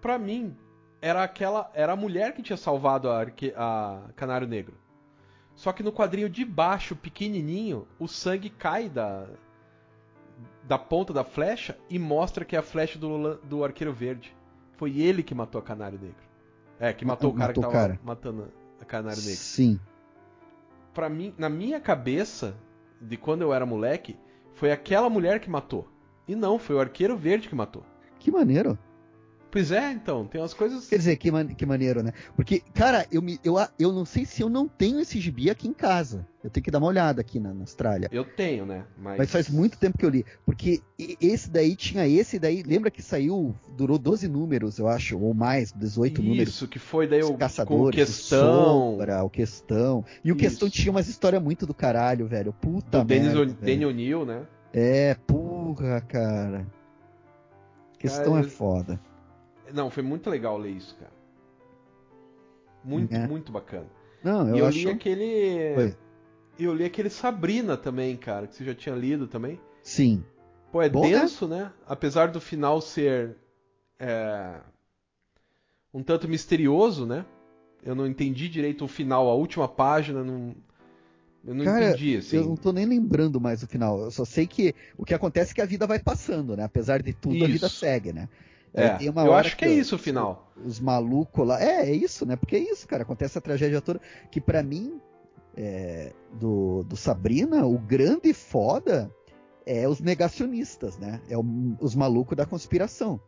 [SPEAKER 1] Pra mim, era aquela. Era a mulher que tinha salvado a, arque- a Canário Negro. Só que no quadrinho de baixo, pequenininho, o sangue cai da. da ponta da flecha e mostra que é a flecha do, do Arqueiro Verde. Foi ele que matou a Canário Negro. É, que matou o cara
[SPEAKER 2] Matou
[SPEAKER 1] que tava
[SPEAKER 2] cara.
[SPEAKER 1] matando a Canário Negro
[SPEAKER 2] Sim.
[SPEAKER 1] Pra mim, na minha cabeça, de quando eu era moleque, foi aquela mulher que matou. E não, foi o arqueiro verde que matou.
[SPEAKER 2] Que maneiro.
[SPEAKER 1] Pois é, então, tem umas coisas.
[SPEAKER 2] Quer dizer, que, man- que maneiro, né? Porque, cara, eu, me, eu, eu não sei se eu não tenho esse gibi aqui em casa. Eu tenho que dar uma olhada aqui na, na Austrália.
[SPEAKER 1] Eu tenho, né? Mas,
[SPEAKER 2] Mas faz muito tempo que eu li. Porque esse daí tinha esse daí. Lembra que saiu, durou 12 números, eu acho, ou mais, 18 números.
[SPEAKER 1] Isso, que foi daí o com
[SPEAKER 2] caçadores,
[SPEAKER 1] questão.
[SPEAKER 2] o Sombra, o Questão. E o
[SPEAKER 1] Isso.
[SPEAKER 2] Questão tinha umas histórias muito do caralho, velho. Puta
[SPEAKER 1] do
[SPEAKER 2] merda.
[SPEAKER 1] Danny O'Neill, né?
[SPEAKER 2] É, porra, cara. Questão
[SPEAKER 1] Cara,
[SPEAKER 2] é foda.
[SPEAKER 1] Não, foi muito legal ler isso, cara. Muito,
[SPEAKER 2] É.
[SPEAKER 1] muito bacana.
[SPEAKER 2] Não, eu,
[SPEAKER 1] e eu
[SPEAKER 2] acho.
[SPEAKER 1] li aquele.
[SPEAKER 2] Oi.
[SPEAKER 1] Eu li aquele Sabrina também, cara, que você já tinha lido também.
[SPEAKER 2] Sim.
[SPEAKER 1] Pô, é
[SPEAKER 2] Bom, né?
[SPEAKER 1] denso, né? Apesar do final ser é, um tanto misterioso, né? Eu não entendi direito o final, a última página, não, eu não
[SPEAKER 2] Cara,
[SPEAKER 1] entendi, assim.
[SPEAKER 2] Eu não tô nem lembrando mais o final. Eu só sei que o que acontece é que a vida vai passando, né? Apesar de tudo, a vida
[SPEAKER 1] Isso.
[SPEAKER 2] segue, né?
[SPEAKER 1] É, eu acho que é
[SPEAKER 2] os-
[SPEAKER 1] isso o final.
[SPEAKER 2] Os malucos lá. É, é isso, né? Porque é isso, cara. Acontece a tragédia toda. Que pra mim, é, do, do Sabrina, o grande foda é os negacionistas, né? É o- os malucos da conspiração.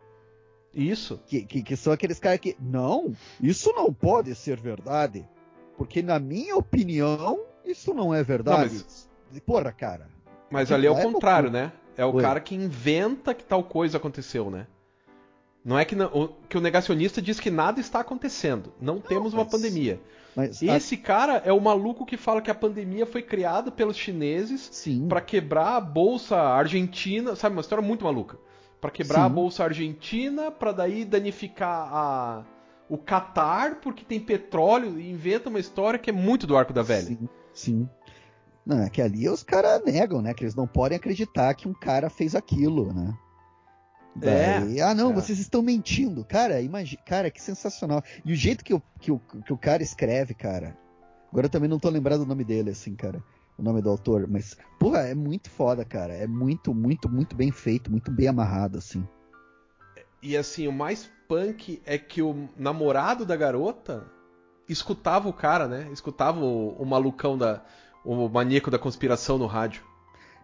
[SPEAKER 1] Isso.
[SPEAKER 2] Que, que, que são aqueles caras que. Não, isso não pode ser verdade. Porque, na minha opinião, isso não é verdade.
[SPEAKER 1] Não,
[SPEAKER 2] Porra, cara.
[SPEAKER 1] Mas ali é o
[SPEAKER 2] É
[SPEAKER 1] contrário, né? É o
[SPEAKER 2] Oi.
[SPEAKER 1] cara que inventa que tal coisa aconteceu, né? Não é que, não- o, que o negacionista diz que nada está acontecendo. Não, temos uma
[SPEAKER 2] mas-
[SPEAKER 1] pandemia.
[SPEAKER 2] Mas, a-
[SPEAKER 1] Esse cara é o maluco que fala que a pandemia foi criada pelos chineses. Pra quebrar a bolsa argentina, sabe, uma história muito maluca. Pra quebrar
[SPEAKER 2] Sim.
[SPEAKER 1] a bolsa argentina, pra daí danificar a o Catar porque tem petróleo e inventa uma história que é muito do arco da velha.
[SPEAKER 2] Sim, sim. Não, é que ali os caras negam, né? Que eles não podem acreditar que um cara fez aquilo, né? Daí, é, ah, não, é. vocês estão mentindo. Cara, imagina, cara, que sensacional. E o jeito que o, que, o, que o cara escreve, cara. Agora eu também não tô lembrado o nome dele, assim, cara. O nome do autor. Mas, porra, é muito foda, cara. É muito, muito, muito bem feito, muito bem amarrado, assim.
[SPEAKER 1] E assim, o mais punk é que o namorado da garota escutava o cara, né? Escutava o, o malucão da. o maníaco da conspiração no rádio.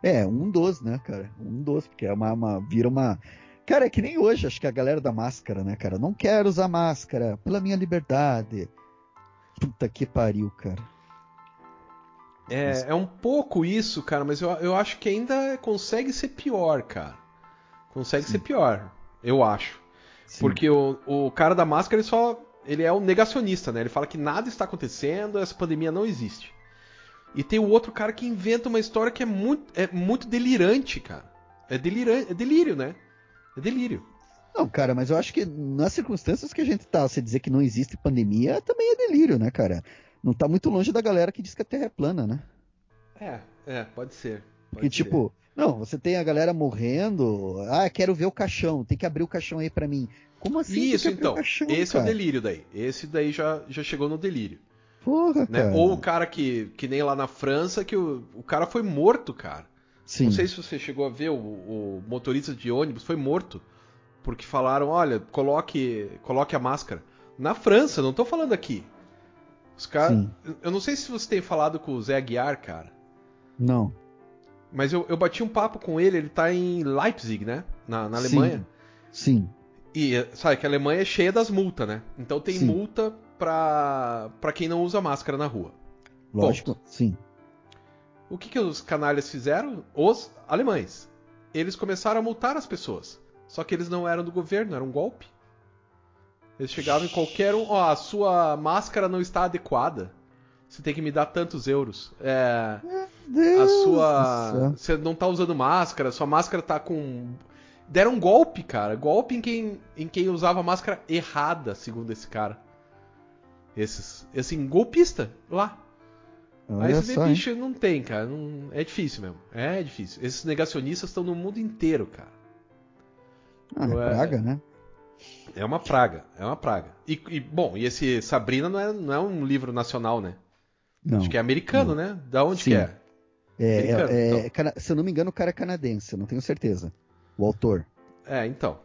[SPEAKER 2] É, um dos, né, cara? Um dos, porque é uma, uma vira uma Cara, é que nem hoje, acho que a galera da máscara, né, cara? Não quero usar máscara pela minha liberdade. Puta que pariu, cara.
[SPEAKER 1] É, é um pouco isso, cara, mas eu, eu acho que ainda consegue ser pior, cara. Consegue Sim. ser pior, eu acho. Sim. Porque o, o cara da máscara, ele só. Ele é um negacionista, né? Ele fala que nada está acontecendo, essa pandemia não existe. E tem o outro cara que inventa uma história que é muito, é muito delirante, cara. É delirante, é delírio, né? É delírio.
[SPEAKER 2] Não, cara, mas eu acho que nas circunstâncias que a gente tá, você dizer que não existe pandemia também é delírio, né, cara? Não tá muito longe da galera que diz que a Terra é plana, né?
[SPEAKER 1] É, é, pode ser.
[SPEAKER 2] Pode ser. tipo, não, você tem a galera morrendo, ah, quero ver o caixão, tem que abrir o caixão aí para mim. Como assim?
[SPEAKER 1] Isso, então. Caixão, esse cara? é o delírio daí. Esse daí já, já chegou no delírio.
[SPEAKER 2] Porra,
[SPEAKER 1] né?
[SPEAKER 2] cara.
[SPEAKER 1] Ou o cara que, que nem lá na França, que o, o cara foi morto, cara. Sim. Não sei se você chegou a ver, o, o motorista de ônibus foi morto. Porque falaram, olha, coloque, coloque a máscara. Na França, não tô falando aqui. Os caras. Eu não sei se você tem falado com o Zé Aguiar, cara.
[SPEAKER 2] Não.
[SPEAKER 1] Mas eu, eu bati um papo com ele, ele tá em Leipzig, né? Na, na Alemanha.
[SPEAKER 2] Sim. Sim.
[SPEAKER 1] E sabe que a Alemanha é cheia das multas, né? Então tem Sim. multa pra, pra quem não usa máscara na rua.
[SPEAKER 2] Lógico, Ponto. sim.
[SPEAKER 1] O que, que os canalhas fizeram? Os alemães. Eles começaram a multar as pessoas. Só que eles não eram do governo, era um golpe. Eles chegavam em qualquer um. Ó, a sua máscara não está adequada. Você tem que me dar tantos euros. É. a sua. Você não está usando máscara, sua máscara está com. Deram um golpe, cara. Golpe em quem, em quem usava máscara errada, segundo esse cara. Esses. Assim, golpista, lá. Olha Aí você vê, bicho, não tem, cara. Não... É difícil mesmo. É difícil. Esses negacionistas estão no mundo inteiro, cara.
[SPEAKER 2] Ah, é, é praga, né?
[SPEAKER 1] É uma praga, é uma praga. E, e, bom, e esse Sabrina não é, não é um livro nacional, né? Não, Acho que é americano, não. né? Da onde Sim. que é?
[SPEAKER 2] É, é, então. Se eu não me engano, o cara é canadense, eu não tenho certeza. O autor.
[SPEAKER 1] É, então.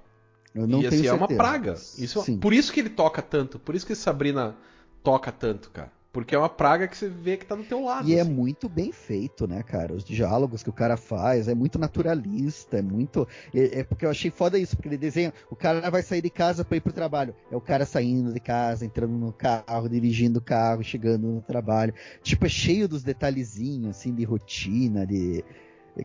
[SPEAKER 2] Eu não
[SPEAKER 1] e
[SPEAKER 2] tenho
[SPEAKER 1] assim,
[SPEAKER 2] certeza.
[SPEAKER 1] é uma praga. Isso, Sim. por isso que ele toca tanto, por isso que Sabrina toca tanto, cara. Porque é uma praga que você vê que tá do teu lado.
[SPEAKER 2] E é assim. é muito bem feito, né, cara? Os diálogos que o cara faz, é muito naturalista, é muito. É, é, porque eu achei foda isso, porque ele desenha. O cara vai sair de casa para ir pro trabalho. É o cara saindo de casa, entrando no carro, dirigindo o carro, chegando no trabalho. Tipo, é cheio dos detalhezinhos, assim, de rotina, de.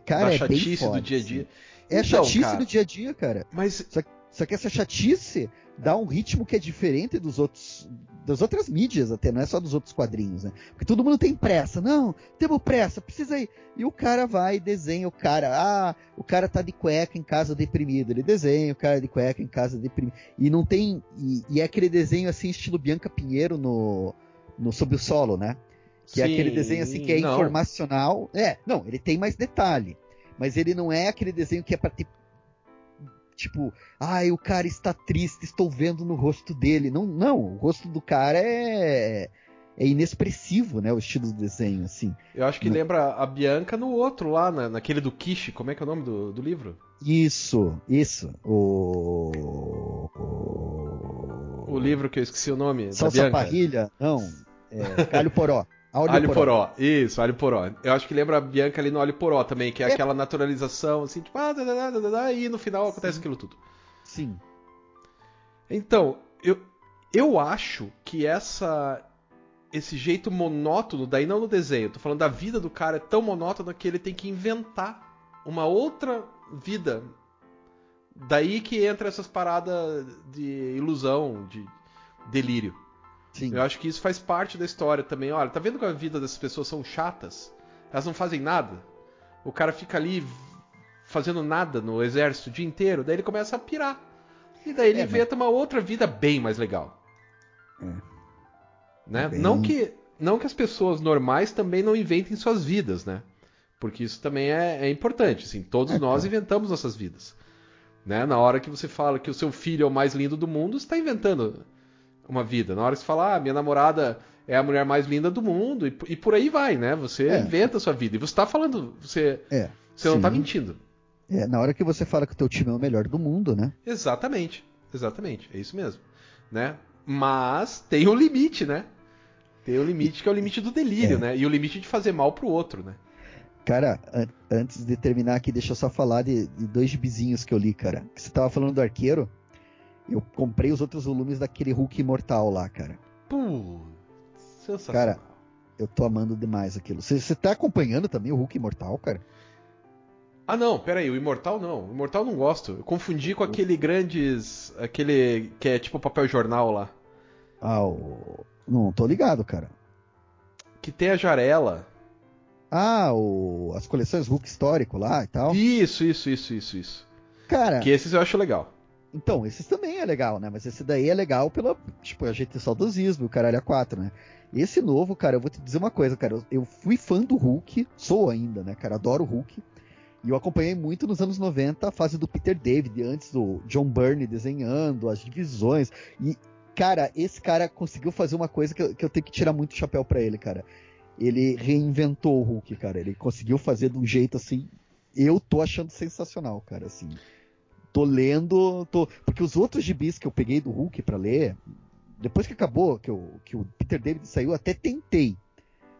[SPEAKER 2] Cara, da é bem foda,
[SPEAKER 1] do dia a dia. Assim.
[SPEAKER 2] É então, chatice cara, do dia a dia, cara.
[SPEAKER 1] Mas.
[SPEAKER 2] Só, só que essa chatice dá um ritmo que é diferente dos outros das outras mídias até, não é só dos outros quadrinhos, né? Porque todo mundo tem pressa. Não, temos pressa, precisa ir. E o cara vai e desenha o cara. Ah, o cara tá de cueca em casa deprimido. Ele desenha o cara de cueca em casa deprimido. E não tem. E, e é aquele desenho assim, estilo Bianca Pinheiro no, no Sob o Solo, né? Que Sim, é aquele desenho assim que é não. informacional. É, não, ele tem mais detalhe. Mas ele não é aquele desenho que é pra ter tipo, ai, o cara está triste, estou vendo no rosto dele. Não, não, o rosto do cara é é inexpressivo, né, o estilo do desenho, assim.
[SPEAKER 1] Eu acho que no... lembra a Bianca no outro lá, na, naquele do Kishi, como é que é o nome do, do livro?
[SPEAKER 2] Isso, isso. O...
[SPEAKER 1] o livro que eu esqueci o nome.
[SPEAKER 2] Salsa Parrilha? Não, é Calho Poró.
[SPEAKER 1] Alho, alho poró. poró. Isso, alho poró. Eu acho que lembra a Bianca ali no alho poró também, que é, é. aquela naturalização, assim, tipo, ah, da, da, da, e no final acontece Sim. aquilo tudo.
[SPEAKER 2] Sim.
[SPEAKER 1] Então, eu, eu acho que essa esse jeito monótono, daí não no desenho, tô falando da vida do cara é tão monótona que ele tem que inventar uma outra vida. Daí que entra essas paradas de ilusão, de delírio. Sim. Eu acho que isso faz parte da história também. Olha, tá vendo que a vida dessas pessoas são chatas? Elas não fazem nada. O cara fica ali fazendo nada no exército o dia inteiro, daí ele começa a pirar. E daí ele é, inventa mas... uma outra vida bem mais legal. É. Né? Bem... Não, que, não que as pessoas normais também não inventem suas vidas, né? Porque isso também é, é importante. Assim, todos é, nós inventamos nossas vidas. Né? Na hora que você fala que o seu filho é o mais lindo do mundo, você está inventando uma vida. Na hora que você fala, ah, minha namorada é a mulher mais linda do mundo, e, e por aí vai, né? Você é. inventa a sua vida. E você está falando, você, é, você não está mentindo.
[SPEAKER 2] É, na hora que você fala que o teu time é o melhor do mundo, né?
[SPEAKER 1] Exatamente. Exatamente. É isso mesmo. Né? Mas tem um limite, né? Tem um limite que é o limite do delírio, é. né? E o limite de fazer mal pro outro, né?
[SPEAKER 2] Cara, an antes de terminar aqui, deixa eu só falar de, de dois gibizinhos que eu li, cara. Você tava falando do arqueiro. Eu comprei os outros volumes daquele Hulk imortal lá, cara.
[SPEAKER 1] Pô, sensacional. Cara,
[SPEAKER 2] eu tô amando demais aquilo. Você tá acompanhando também o Hulk imortal, cara?
[SPEAKER 1] Ah, não, peraí, o Imortal não. O Imortal não gosto. Eu confundi com aquele grandes. aquele que é tipo papel jornal lá.
[SPEAKER 2] Ah, o. Não, tô ligado, cara.
[SPEAKER 1] Que tem a Jarela.
[SPEAKER 2] Ah, o... as coleções Hulk histórico lá e tal.
[SPEAKER 1] Isso, isso, isso, isso, isso.
[SPEAKER 2] Cara.
[SPEAKER 1] Que esses eu acho legal.
[SPEAKER 2] Então, esses também é legal, né? Mas esse daí é legal pela, tipo, a gente saudosismo, o caralho a 4, né? Esse novo, cara, eu vou te dizer uma coisa, cara. Eu fui fã do Hulk, sou ainda, né, cara? Adoro o Hulk. E eu acompanhei muito nos anos 90 a fase do Peter David, antes do John Byrne desenhando, as divisões. E, cara, esse cara conseguiu fazer uma coisa que eu, que eu tenho que tirar muito chapéu para ele, cara ele reinventou o Hulk, cara. Ele conseguiu fazer de um jeito assim. Eu tô achando sensacional, cara. Assim, tô lendo, tô porque os outros gibis que eu peguei do Hulk para ler, depois que acabou, que, eu, que o Peter David saiu, até tentei,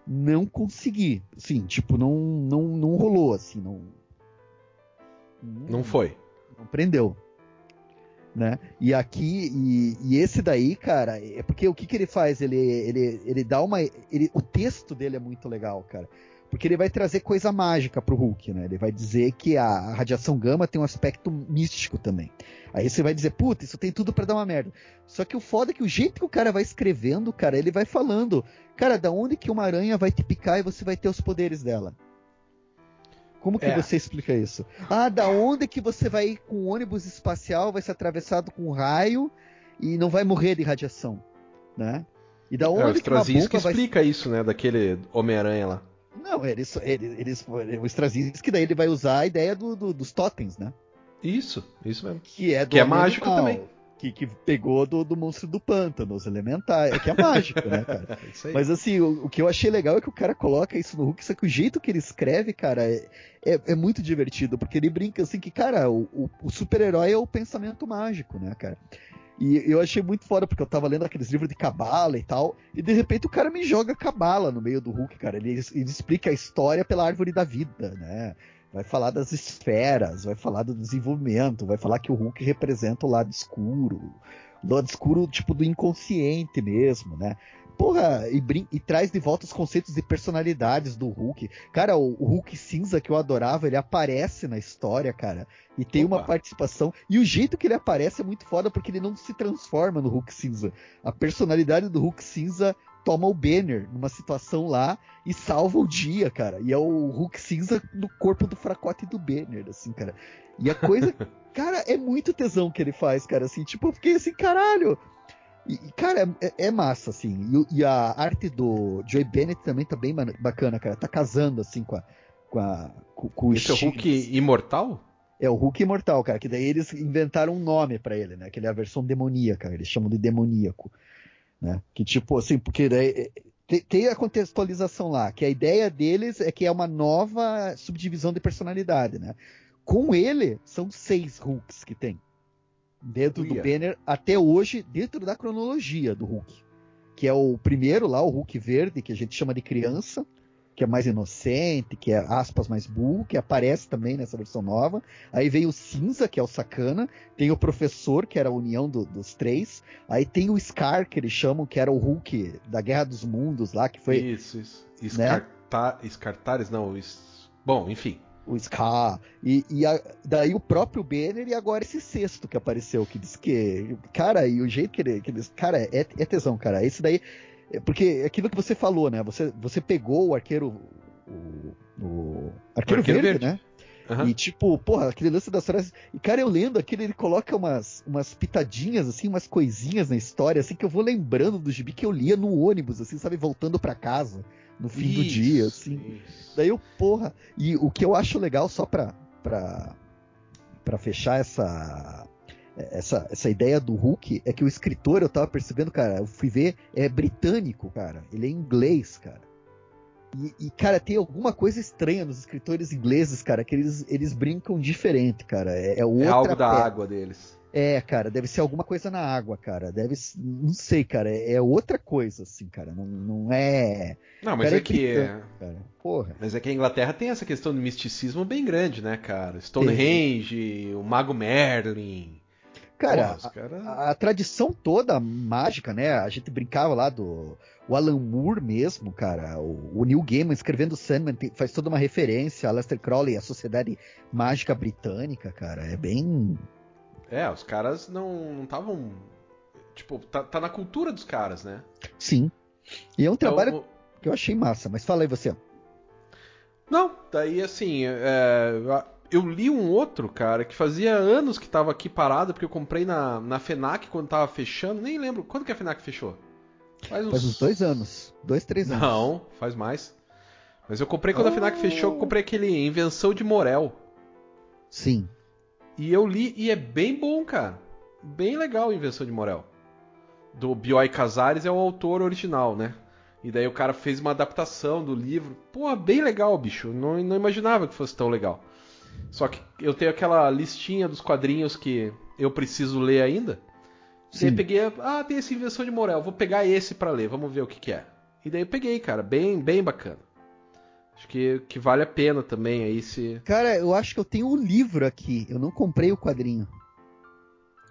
[SPEAKER 2] não consegui. Sim, tipo, não, não, não rolou assim, não.
[SPEAKER 1] Não foi.
[SPEAKER 2] Não prendeu né? E aqui, e, e, esse daí, cara, é porque o que, que ele faz? Ele, ele, ele dá uma. Ele, o texto dele é muito legal, cara. Porque ele vai trazer coisa mágica pro Hulk, né? Ele vai dizer que a radiação gama tem um aspecto místico também. Aí você vai dizer, puta, isso tem tudo para dar uma merda. Só que o foda é que o jeito que o cara vai escrevendo, cara, ele vai falando, cara, da onde que uma aranha vai te picar e você vai ter os poderes dela? Como que é. você explica isso? Ah, da onde que você vai ir com um ônibus espacial, vai ser atravessado com um raio e não vai morrer de radiação, né?
[SPEAKER 1] E da onde é, que uma bomba vai... explica isso, né, daquele Homem-Aranha lá.
[SPEAKER 2] Não, eles, eles, eles, o Straczynski daí ele vai usar a ideia do, do, dos totens, né?
[SPEAKER 1] Isso, isso mesmo.
[SPEAKER 2] Que é,
[SPEAKER 1] que é mágico também
[SPEAKER 2] que, que pegou do, do, monstro do pântano, os elementais. É que é mágico, né, cara? É Mas assim, o, o, que eu achei legal é que o cara coloca isso no Hulk, só que o jeito que ele escreve, cara, é, é, é muito divertido, porque ele brinca assim que, cara, o, o, o super-herói é o pensamento mágico, né, cara? E eu achei muito foda, porque eu tava lendo aqueles livros de cabala e tal, e de repente o cara me joga cabala no meio do Hulk, cara. Ele, ele explica a história pela árvore da vida, né? vai falar das esferas, vai falar do desenvolvimento, vai falar que o Hulk representa o lado escuro, o lado escuro tipo do inconsciente mesmo, né? Porra, e, e, traz de volta os conceitos de personalidades do Hulk. Cara, o, o, Hulk cinza que eu adorava, ele aparece na história, cara. E tem Opa. uma participação. E o jeito que ele aparece é muito foda porque ele não se transforma no Hulk cinza. A personalidade do Hulk cinza toma o Banner numa situação lá e salva o dia, cara. E é o Hulk cinza no corpo do fracote do Banner, assim, cara. E a coisa, cara, é muito tesão que ele faz, cara, assim, tipo, eu fiquei assim, caralho. E, cara, é, é massa, assim. E, e, a arte do Joey Bennett também tá bem bacana, cara. Tá casando, assim, com a. Com, a, com, com
[SPEAKER 1] Esse é o Hulk imortal?
[SPEAKER 2] É o Hulk imortal, cara. Que daí eles inventaram um nome para ele, né? Que ele é a versão demoníaca. Eles chamam de demoníaco. Né? Que tipo assim, porque daí, é, tem, tem a contextualização lá, que a ideia deles é que é uma nova subdivisão de personalidade, né? Com ele, são seis Hulks que tem. Dentro Uia. do Banner, até hoje, dentro da cronologia do Hulk. Que é o primeiro lá, o Hulk verde, que a gente chama de criança que é mais inocente, que é aspas mais burro, que aparece também nessa versão nova. Aí veio o cinza, que é o sacana. Tem o professor, que era a união do, dos três. Aí tem o Scar, que eles chamam, que era o Hulk da Guerra dos Mundos lá, que foi.
[SPEAKER 1] Isso, isso. Escarta... Né? Escartares, não. Bom, enfim.
[SPEAKER 2] O Scar. E, e a... daí o próprio Banner e agora esse sexto que apareceu, que diz que. Cara, e o jeito que ele. Que ele... Cara, é, é tesão, cara. Esse daí. É, porque aquilo que você falou, né? Você, você pegou o arqueiro. O, o arqueiro, o arqueiro verde, verde, né? Uhum. E tipo, porra, aquele lance das frases. E cara, eu lendo aquilo, ele coloca umas, umas pitadinhas, assim, umas coisinhas na história, assim, que eu vou lembrando do gibi que eu lia no ônibus, assim, sabe, voltando para casa, no fim isso, do dia, assim. Isso. Daí eu, porra. E o que eu acho legal, só pra, pra, pra fechar essa. Essa, essa ideia do Hulk é que o escritor, eu tava percebendo, cara, eu fui ver, é britânico, cara. Ele é inglês, cara. E, e, cara, tem alguma coisa estranha nos escritores ingleses, cara, que eles, eles brincam diferente, cara. É, é, outra é
[SPEAKER 1] algo da água deles.
[SPEAKER 2] É, cara, deve ser alguma coisa na água, cara. Deve. Não sei, cara. É, é outra coisa, assim, cara. Não, não é.
[SPEAKER 1] Não, mas cara, é, é que. É... Cara. Porra. Mas é que a Inglaterra tem essa questão do misticismo bem grande, né, cara? Stonehenge, o Mago Merlin.
[SPEAKER 2] Cara, Porra, cara... A, a, tradição toda mágica, né? A gente brincava lá do o Alan Moore mesmo, cara, o, o Neil Gaiman escrevendo Sandman tem, faz toda uma referência a Lester Crowley, a Sociedade Mágica Britânica, cara, é bem...
[SPEAKER 1] É, os caras não estavam... Tipo, tá, tá, na cultura dos caras, né?
[SPEAKER 2] Sim. E é um então, trabalho que eu achei massa, mas fala aí você.
[SPEAKER 1] Não, daí assim, é, eu li um outro, cara, que fazia anos que tava aqui parado, porque eu comprei na, na FENAC quando tava fechando, nem lembro, quando que a FENAC fechou?
[SPEAKER 2] Faz uns... faz uns dois anos. Dois, três anos.
[SPEAKER 1] Não, faz mais. Mas eu comprei quando oh. a FNAC fechou, eu comprei aquele Invenção de Morel.
[SPEAKER 2] Sim.
[SPEAKER 1] E eu li e é bem bom, cara. Bem legal a Invenção de Morel. Do Bioy Casares é o autor original, né? E daí o cara fez uma adaptação do livro. Pô, bem legal, bicho. Não, não imaginava que fosse tão legal. Só que eu tenho aquela listinha dos quadrinhos que eu preciso ler ainda. Sim. Daí peguei, ah, tem essa invenção de Morel, vou pegar esse para ler, vamos ver o que, que, é. E daí eu peguei, cara, bem, bem bacana. Acho que, que vale a pena também aí se.
[SPEAKER 2] Cara, eu acho que eu tenho o um livro aqui, eu não comprei o quadrinho.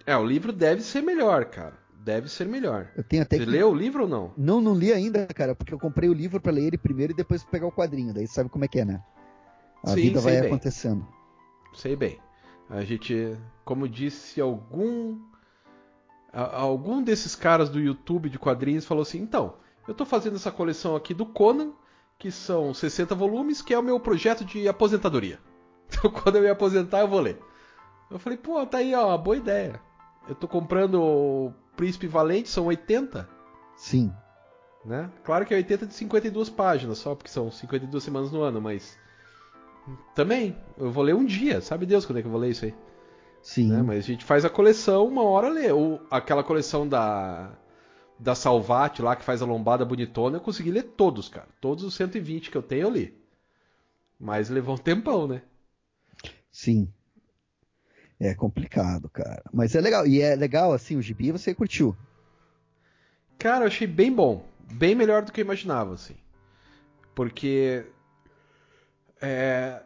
[SPEAKER 1] É, o livro deve ser melhor, cara. Deve ser melhor.
[SPEAKER 2] Eu tenho até
[SPEAKER 1] Você que... leu o livro ou não?
[SPEAKER 2] Não, não li ainda, cara, porque eu comprei o livro para ler ele primeiro e depois pegar o quadrinho. Daí sabe como é que é, né? A Sim, vida vai bem. acontecendo.
[SPEAKER 1] Sei bem. A gente, como disse algum algum desses caras do YouTube de quadrinhos falou assim: então, eu estou fazendo essa coleção aqui do Conan, que são 60 volumes, que é o meu projeto de aposentadoria. Então, quando eu me aposentar, eu vou ler. Eu falei: pô, tá aí, ó, boa ideia. Eu estou comprando o Príncipe Valente, são 80.
[SPEAKER 2] Sim.
[SPEAKER 1] Né? Claro que é 80 de 52 páginas só, porque são 52 semanas no ano, mas. Também, eu vou ler um dia, sabe Deus quando é que eu vou ler isso aí?
[SPEAKER 2] Sim. Né?
[SPEAKER 1] Mas a gente faz a coleção, uma hora lê. Ou aquela coleção da da Salvati lá, que faz a lombada bonitona, eu consegui ler todos, cara. Todos os 120 que eu tenho eu li. Mas levou um tempão, né?
[SPEAKER 2] Sim. É complicado, cara. Mas é legal. E é legal, assim, o gibi você curtiu?
[SPEAKER 1] Cara, eu achei bem bom. Bem melhor do que eu imaginava, assim. Porque. É...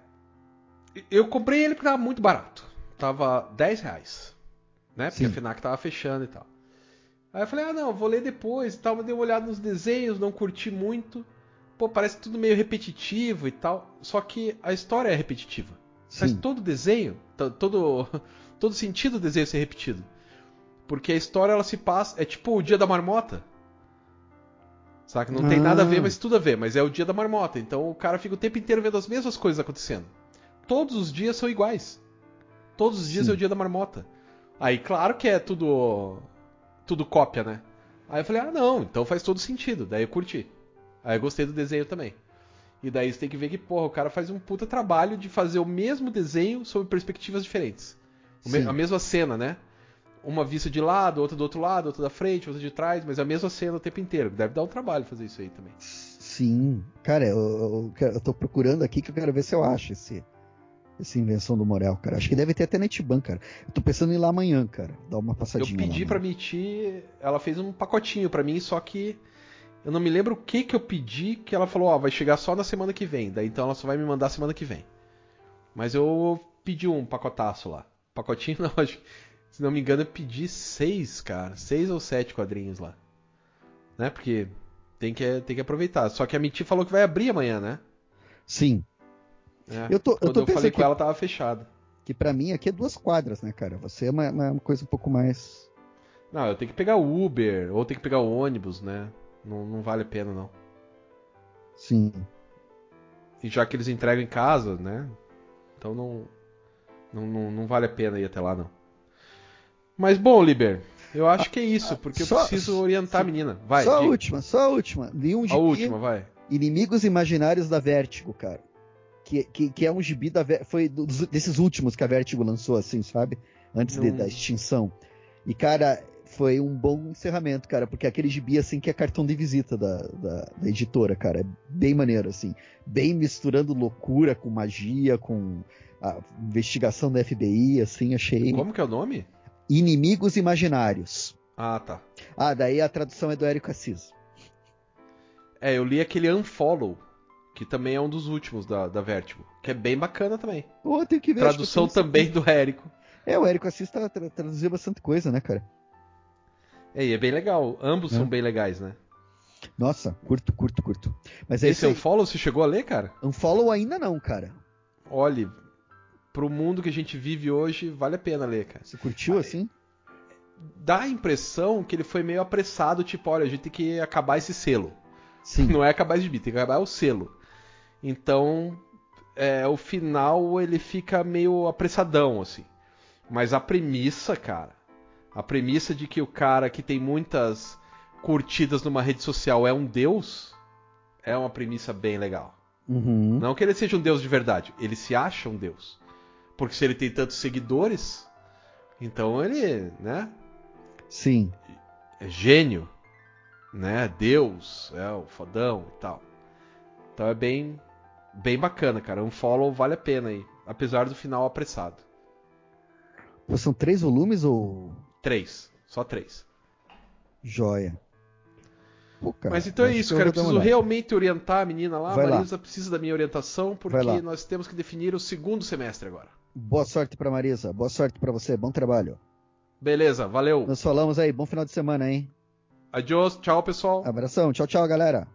[SPEAKER 1] Eu comprei ele porque tava muito barato tava 10 reais. Né? Porque Sim. a FNAC tava fechando e tal. Aí eu falei, ah não, vou ler depois e tal. Mas dei uma olhada nos desenhos, não curti muito. Pô, parece tudo meio repetitivo e tal. Só que a história é repetitiva. Sim. Faz todo desenho, todo, todo sentido o desenho ser repetido. Porque a história ela se passa. É tipo o dia da marmota. Saca? Não ah. tem nada a ver, mas tudo a ver. Mas é o dia da marmota. Então o cara fica o tempo inteiro vendo as mesmas coisas acontecendo. Todos os dias são iguais. Todos os dias Sim. é o dia da marmota. Aí, claro que é tudo. Tudo cópia, né? Aí eu falei, ah, não, então faz todo sentido. Daí eu curti. Aí eu gostei do desenho também. E daí você tem que ver que, porra, o cara faz um puta trabalho de fazer o mesmo desenho sob perspectivas diferentes. A mesma cena, né? Uma vista de lado, outra do outro lado, outra da frente, outra de trás, mas é a mesma cena o tempo inteiro. Deve dar um trabalho fazer isso aí também.
[SPEAKER 2] Sim. Cara, eu, eu, eu tô procurando aqui que eu quero ver se eu acho esse, essa invenção do Morel, cara. Acho que deve ter até Netban, cara. Eu tô pensando em ir lá amanhã, cara. Dar uma passadinha.
[SPEAKER 1] Eu pedi
[SPEAKER 2] lá,
[SPEAKER 1] pra Miti, ela fez um pacotinho para mim, só que eu não me lembro o que que eu pedi, que ela falou, ó, vai chegar só na semana que vem. Daí então ela só vai me mandar semana que vem. Mas eu pedi um pacotaço lá. Pacotinho não, acho se não me engano eu pedi seis, cara. Seis ou sete quadrinhos lá. Né? Porque tem que, tem que aproveitar. Só que a Miti falou que vai abrir amanhã, né?
[SPEAKER 2] Sim.
[SPEAKER 1] É, eu tô, eu, tô eu falei com ela, tava fechada.
[SPEAKER 2] Que para mim aqui é duas quadras, né, cara? Você é uma, uma, coisa um pouco mais.
[SPEAKER 1] Não, eu tenho que pegar o Uber, ou tenho que pegar o ônibus, né? Não, não vale a pena, não.
[SPEAKER 2] Sim.
[SPEAKER 1] E já que eles entregam em casa, né? Então não, não, não, não vale a pena ir até lá, não. Mas bom, Liber, eu acho que é isso, porque só, eu preciso orientar a menina. Vai,
[SPEAKER 2] só diga. a última, só a última. Nenhum
[SPEAKER 1] a última, vai.
[SPEAKER 2] Inimigos Imaginários da Vertigo, cara. Que, que, que é um gibi da foi dos, desses últimos que a Vertigo lançou, assim, sabe? Antes de, da extinção. E, cara, foi um bom encerramento, cara, porque é aquele gibi, assim, que é cartão de visita da, da, da, editora, cara. É bem maneiro, assim. Bem misturando loucura com magia, com a investigação da FBI, assim, achei.
[SPEAKER 1] Como que é o nome?
[SPEAKER 2] Inimigos Imaginários.
[SPEAKER 1] Ah, tá.
[SPEAKER 2] Ah, daí a tradução é do Érico Assis.
[SPEAKER 1] É, eu li aquele Unfollow, que também é um dos últimos da, da Vertigo, que é bem bacana também.
[SPEAKER 2] Pô, tem que ver.
[SPEAKER 1] Tradução também do Érico.
[SPEAKER 2] É, o Érico Assis tá, tra traduziu bastante coisa, né, cara?
[SPEAKER 1] É, e é bem legal. Ambos é. são bem legais, né?
[SPEAKER 2] Nossa, curto, curto, curto.
[SPEAKER 1] Mas é Esse Unfollow você chegou a ler, cara?
[SPEAKER 2] Unfollow ainda não, cara.
[SPEAKER 1] Olhe, pro mundo que a gente vive hoje, vale a pena ler, cara.
[SPEAKER 2] Você curtiu Aí, assim?
[SPEAKER 1] Dá a impressão que ele foi meio apressado, tipo, olha, a gente tem que acabar esse selo.
[SPEAKER 2] Sim.
[SPEAKER 1] Não é acabar de gibi, tem que acabar o selo. Então, é, o final ele fica meio apressadão, assim. Mas a premissa, cara, a premissa de que o cara que tem muitas curtidas numa rede social é um deus, é uma premissa bem legal.
[SPEAKER 2] Uhum.
[SPEAKER 1] Não que ele seja um deus de verdade, ele se acha um deus. Porque se ele tem tantos seguidores, então ele, né?
[SPEAKER 2] Sim.
[SPEAKER 1] É gênio, né? Deus, é o fodão e tal. Então é bem, bem bacana, cara. Um follow vale a pena aí, apesar do final apressado.
[SPEAKER 2] São três volumes ou?
[SPEAKER 1] Três. Só três.
[SPEAKER 2] Joia.
[SPEAKER 1] Pô, cara, Mas então é isso, cara. Eu preciso realmente orientar a menina lá.
[SPEAKER 2] Vai
[SPEAKER 1] a Marisa lá. precisa da minha orientação, porque nós temos que definir o segundo semestre agora.
[SPEAKER 2] Boa sorte pra Marisa. Boa sorte para você. Bom trabalho.
[SPEAKER 1] Beleza, valeu.
[SPEAKER 2] Nós falamos aí. Bom final de semana, hein?
[SPEAKER 1] Adiós. Tchau, pessoal.
[SPEAKER 2] Abração. Tchau, tchau, galera.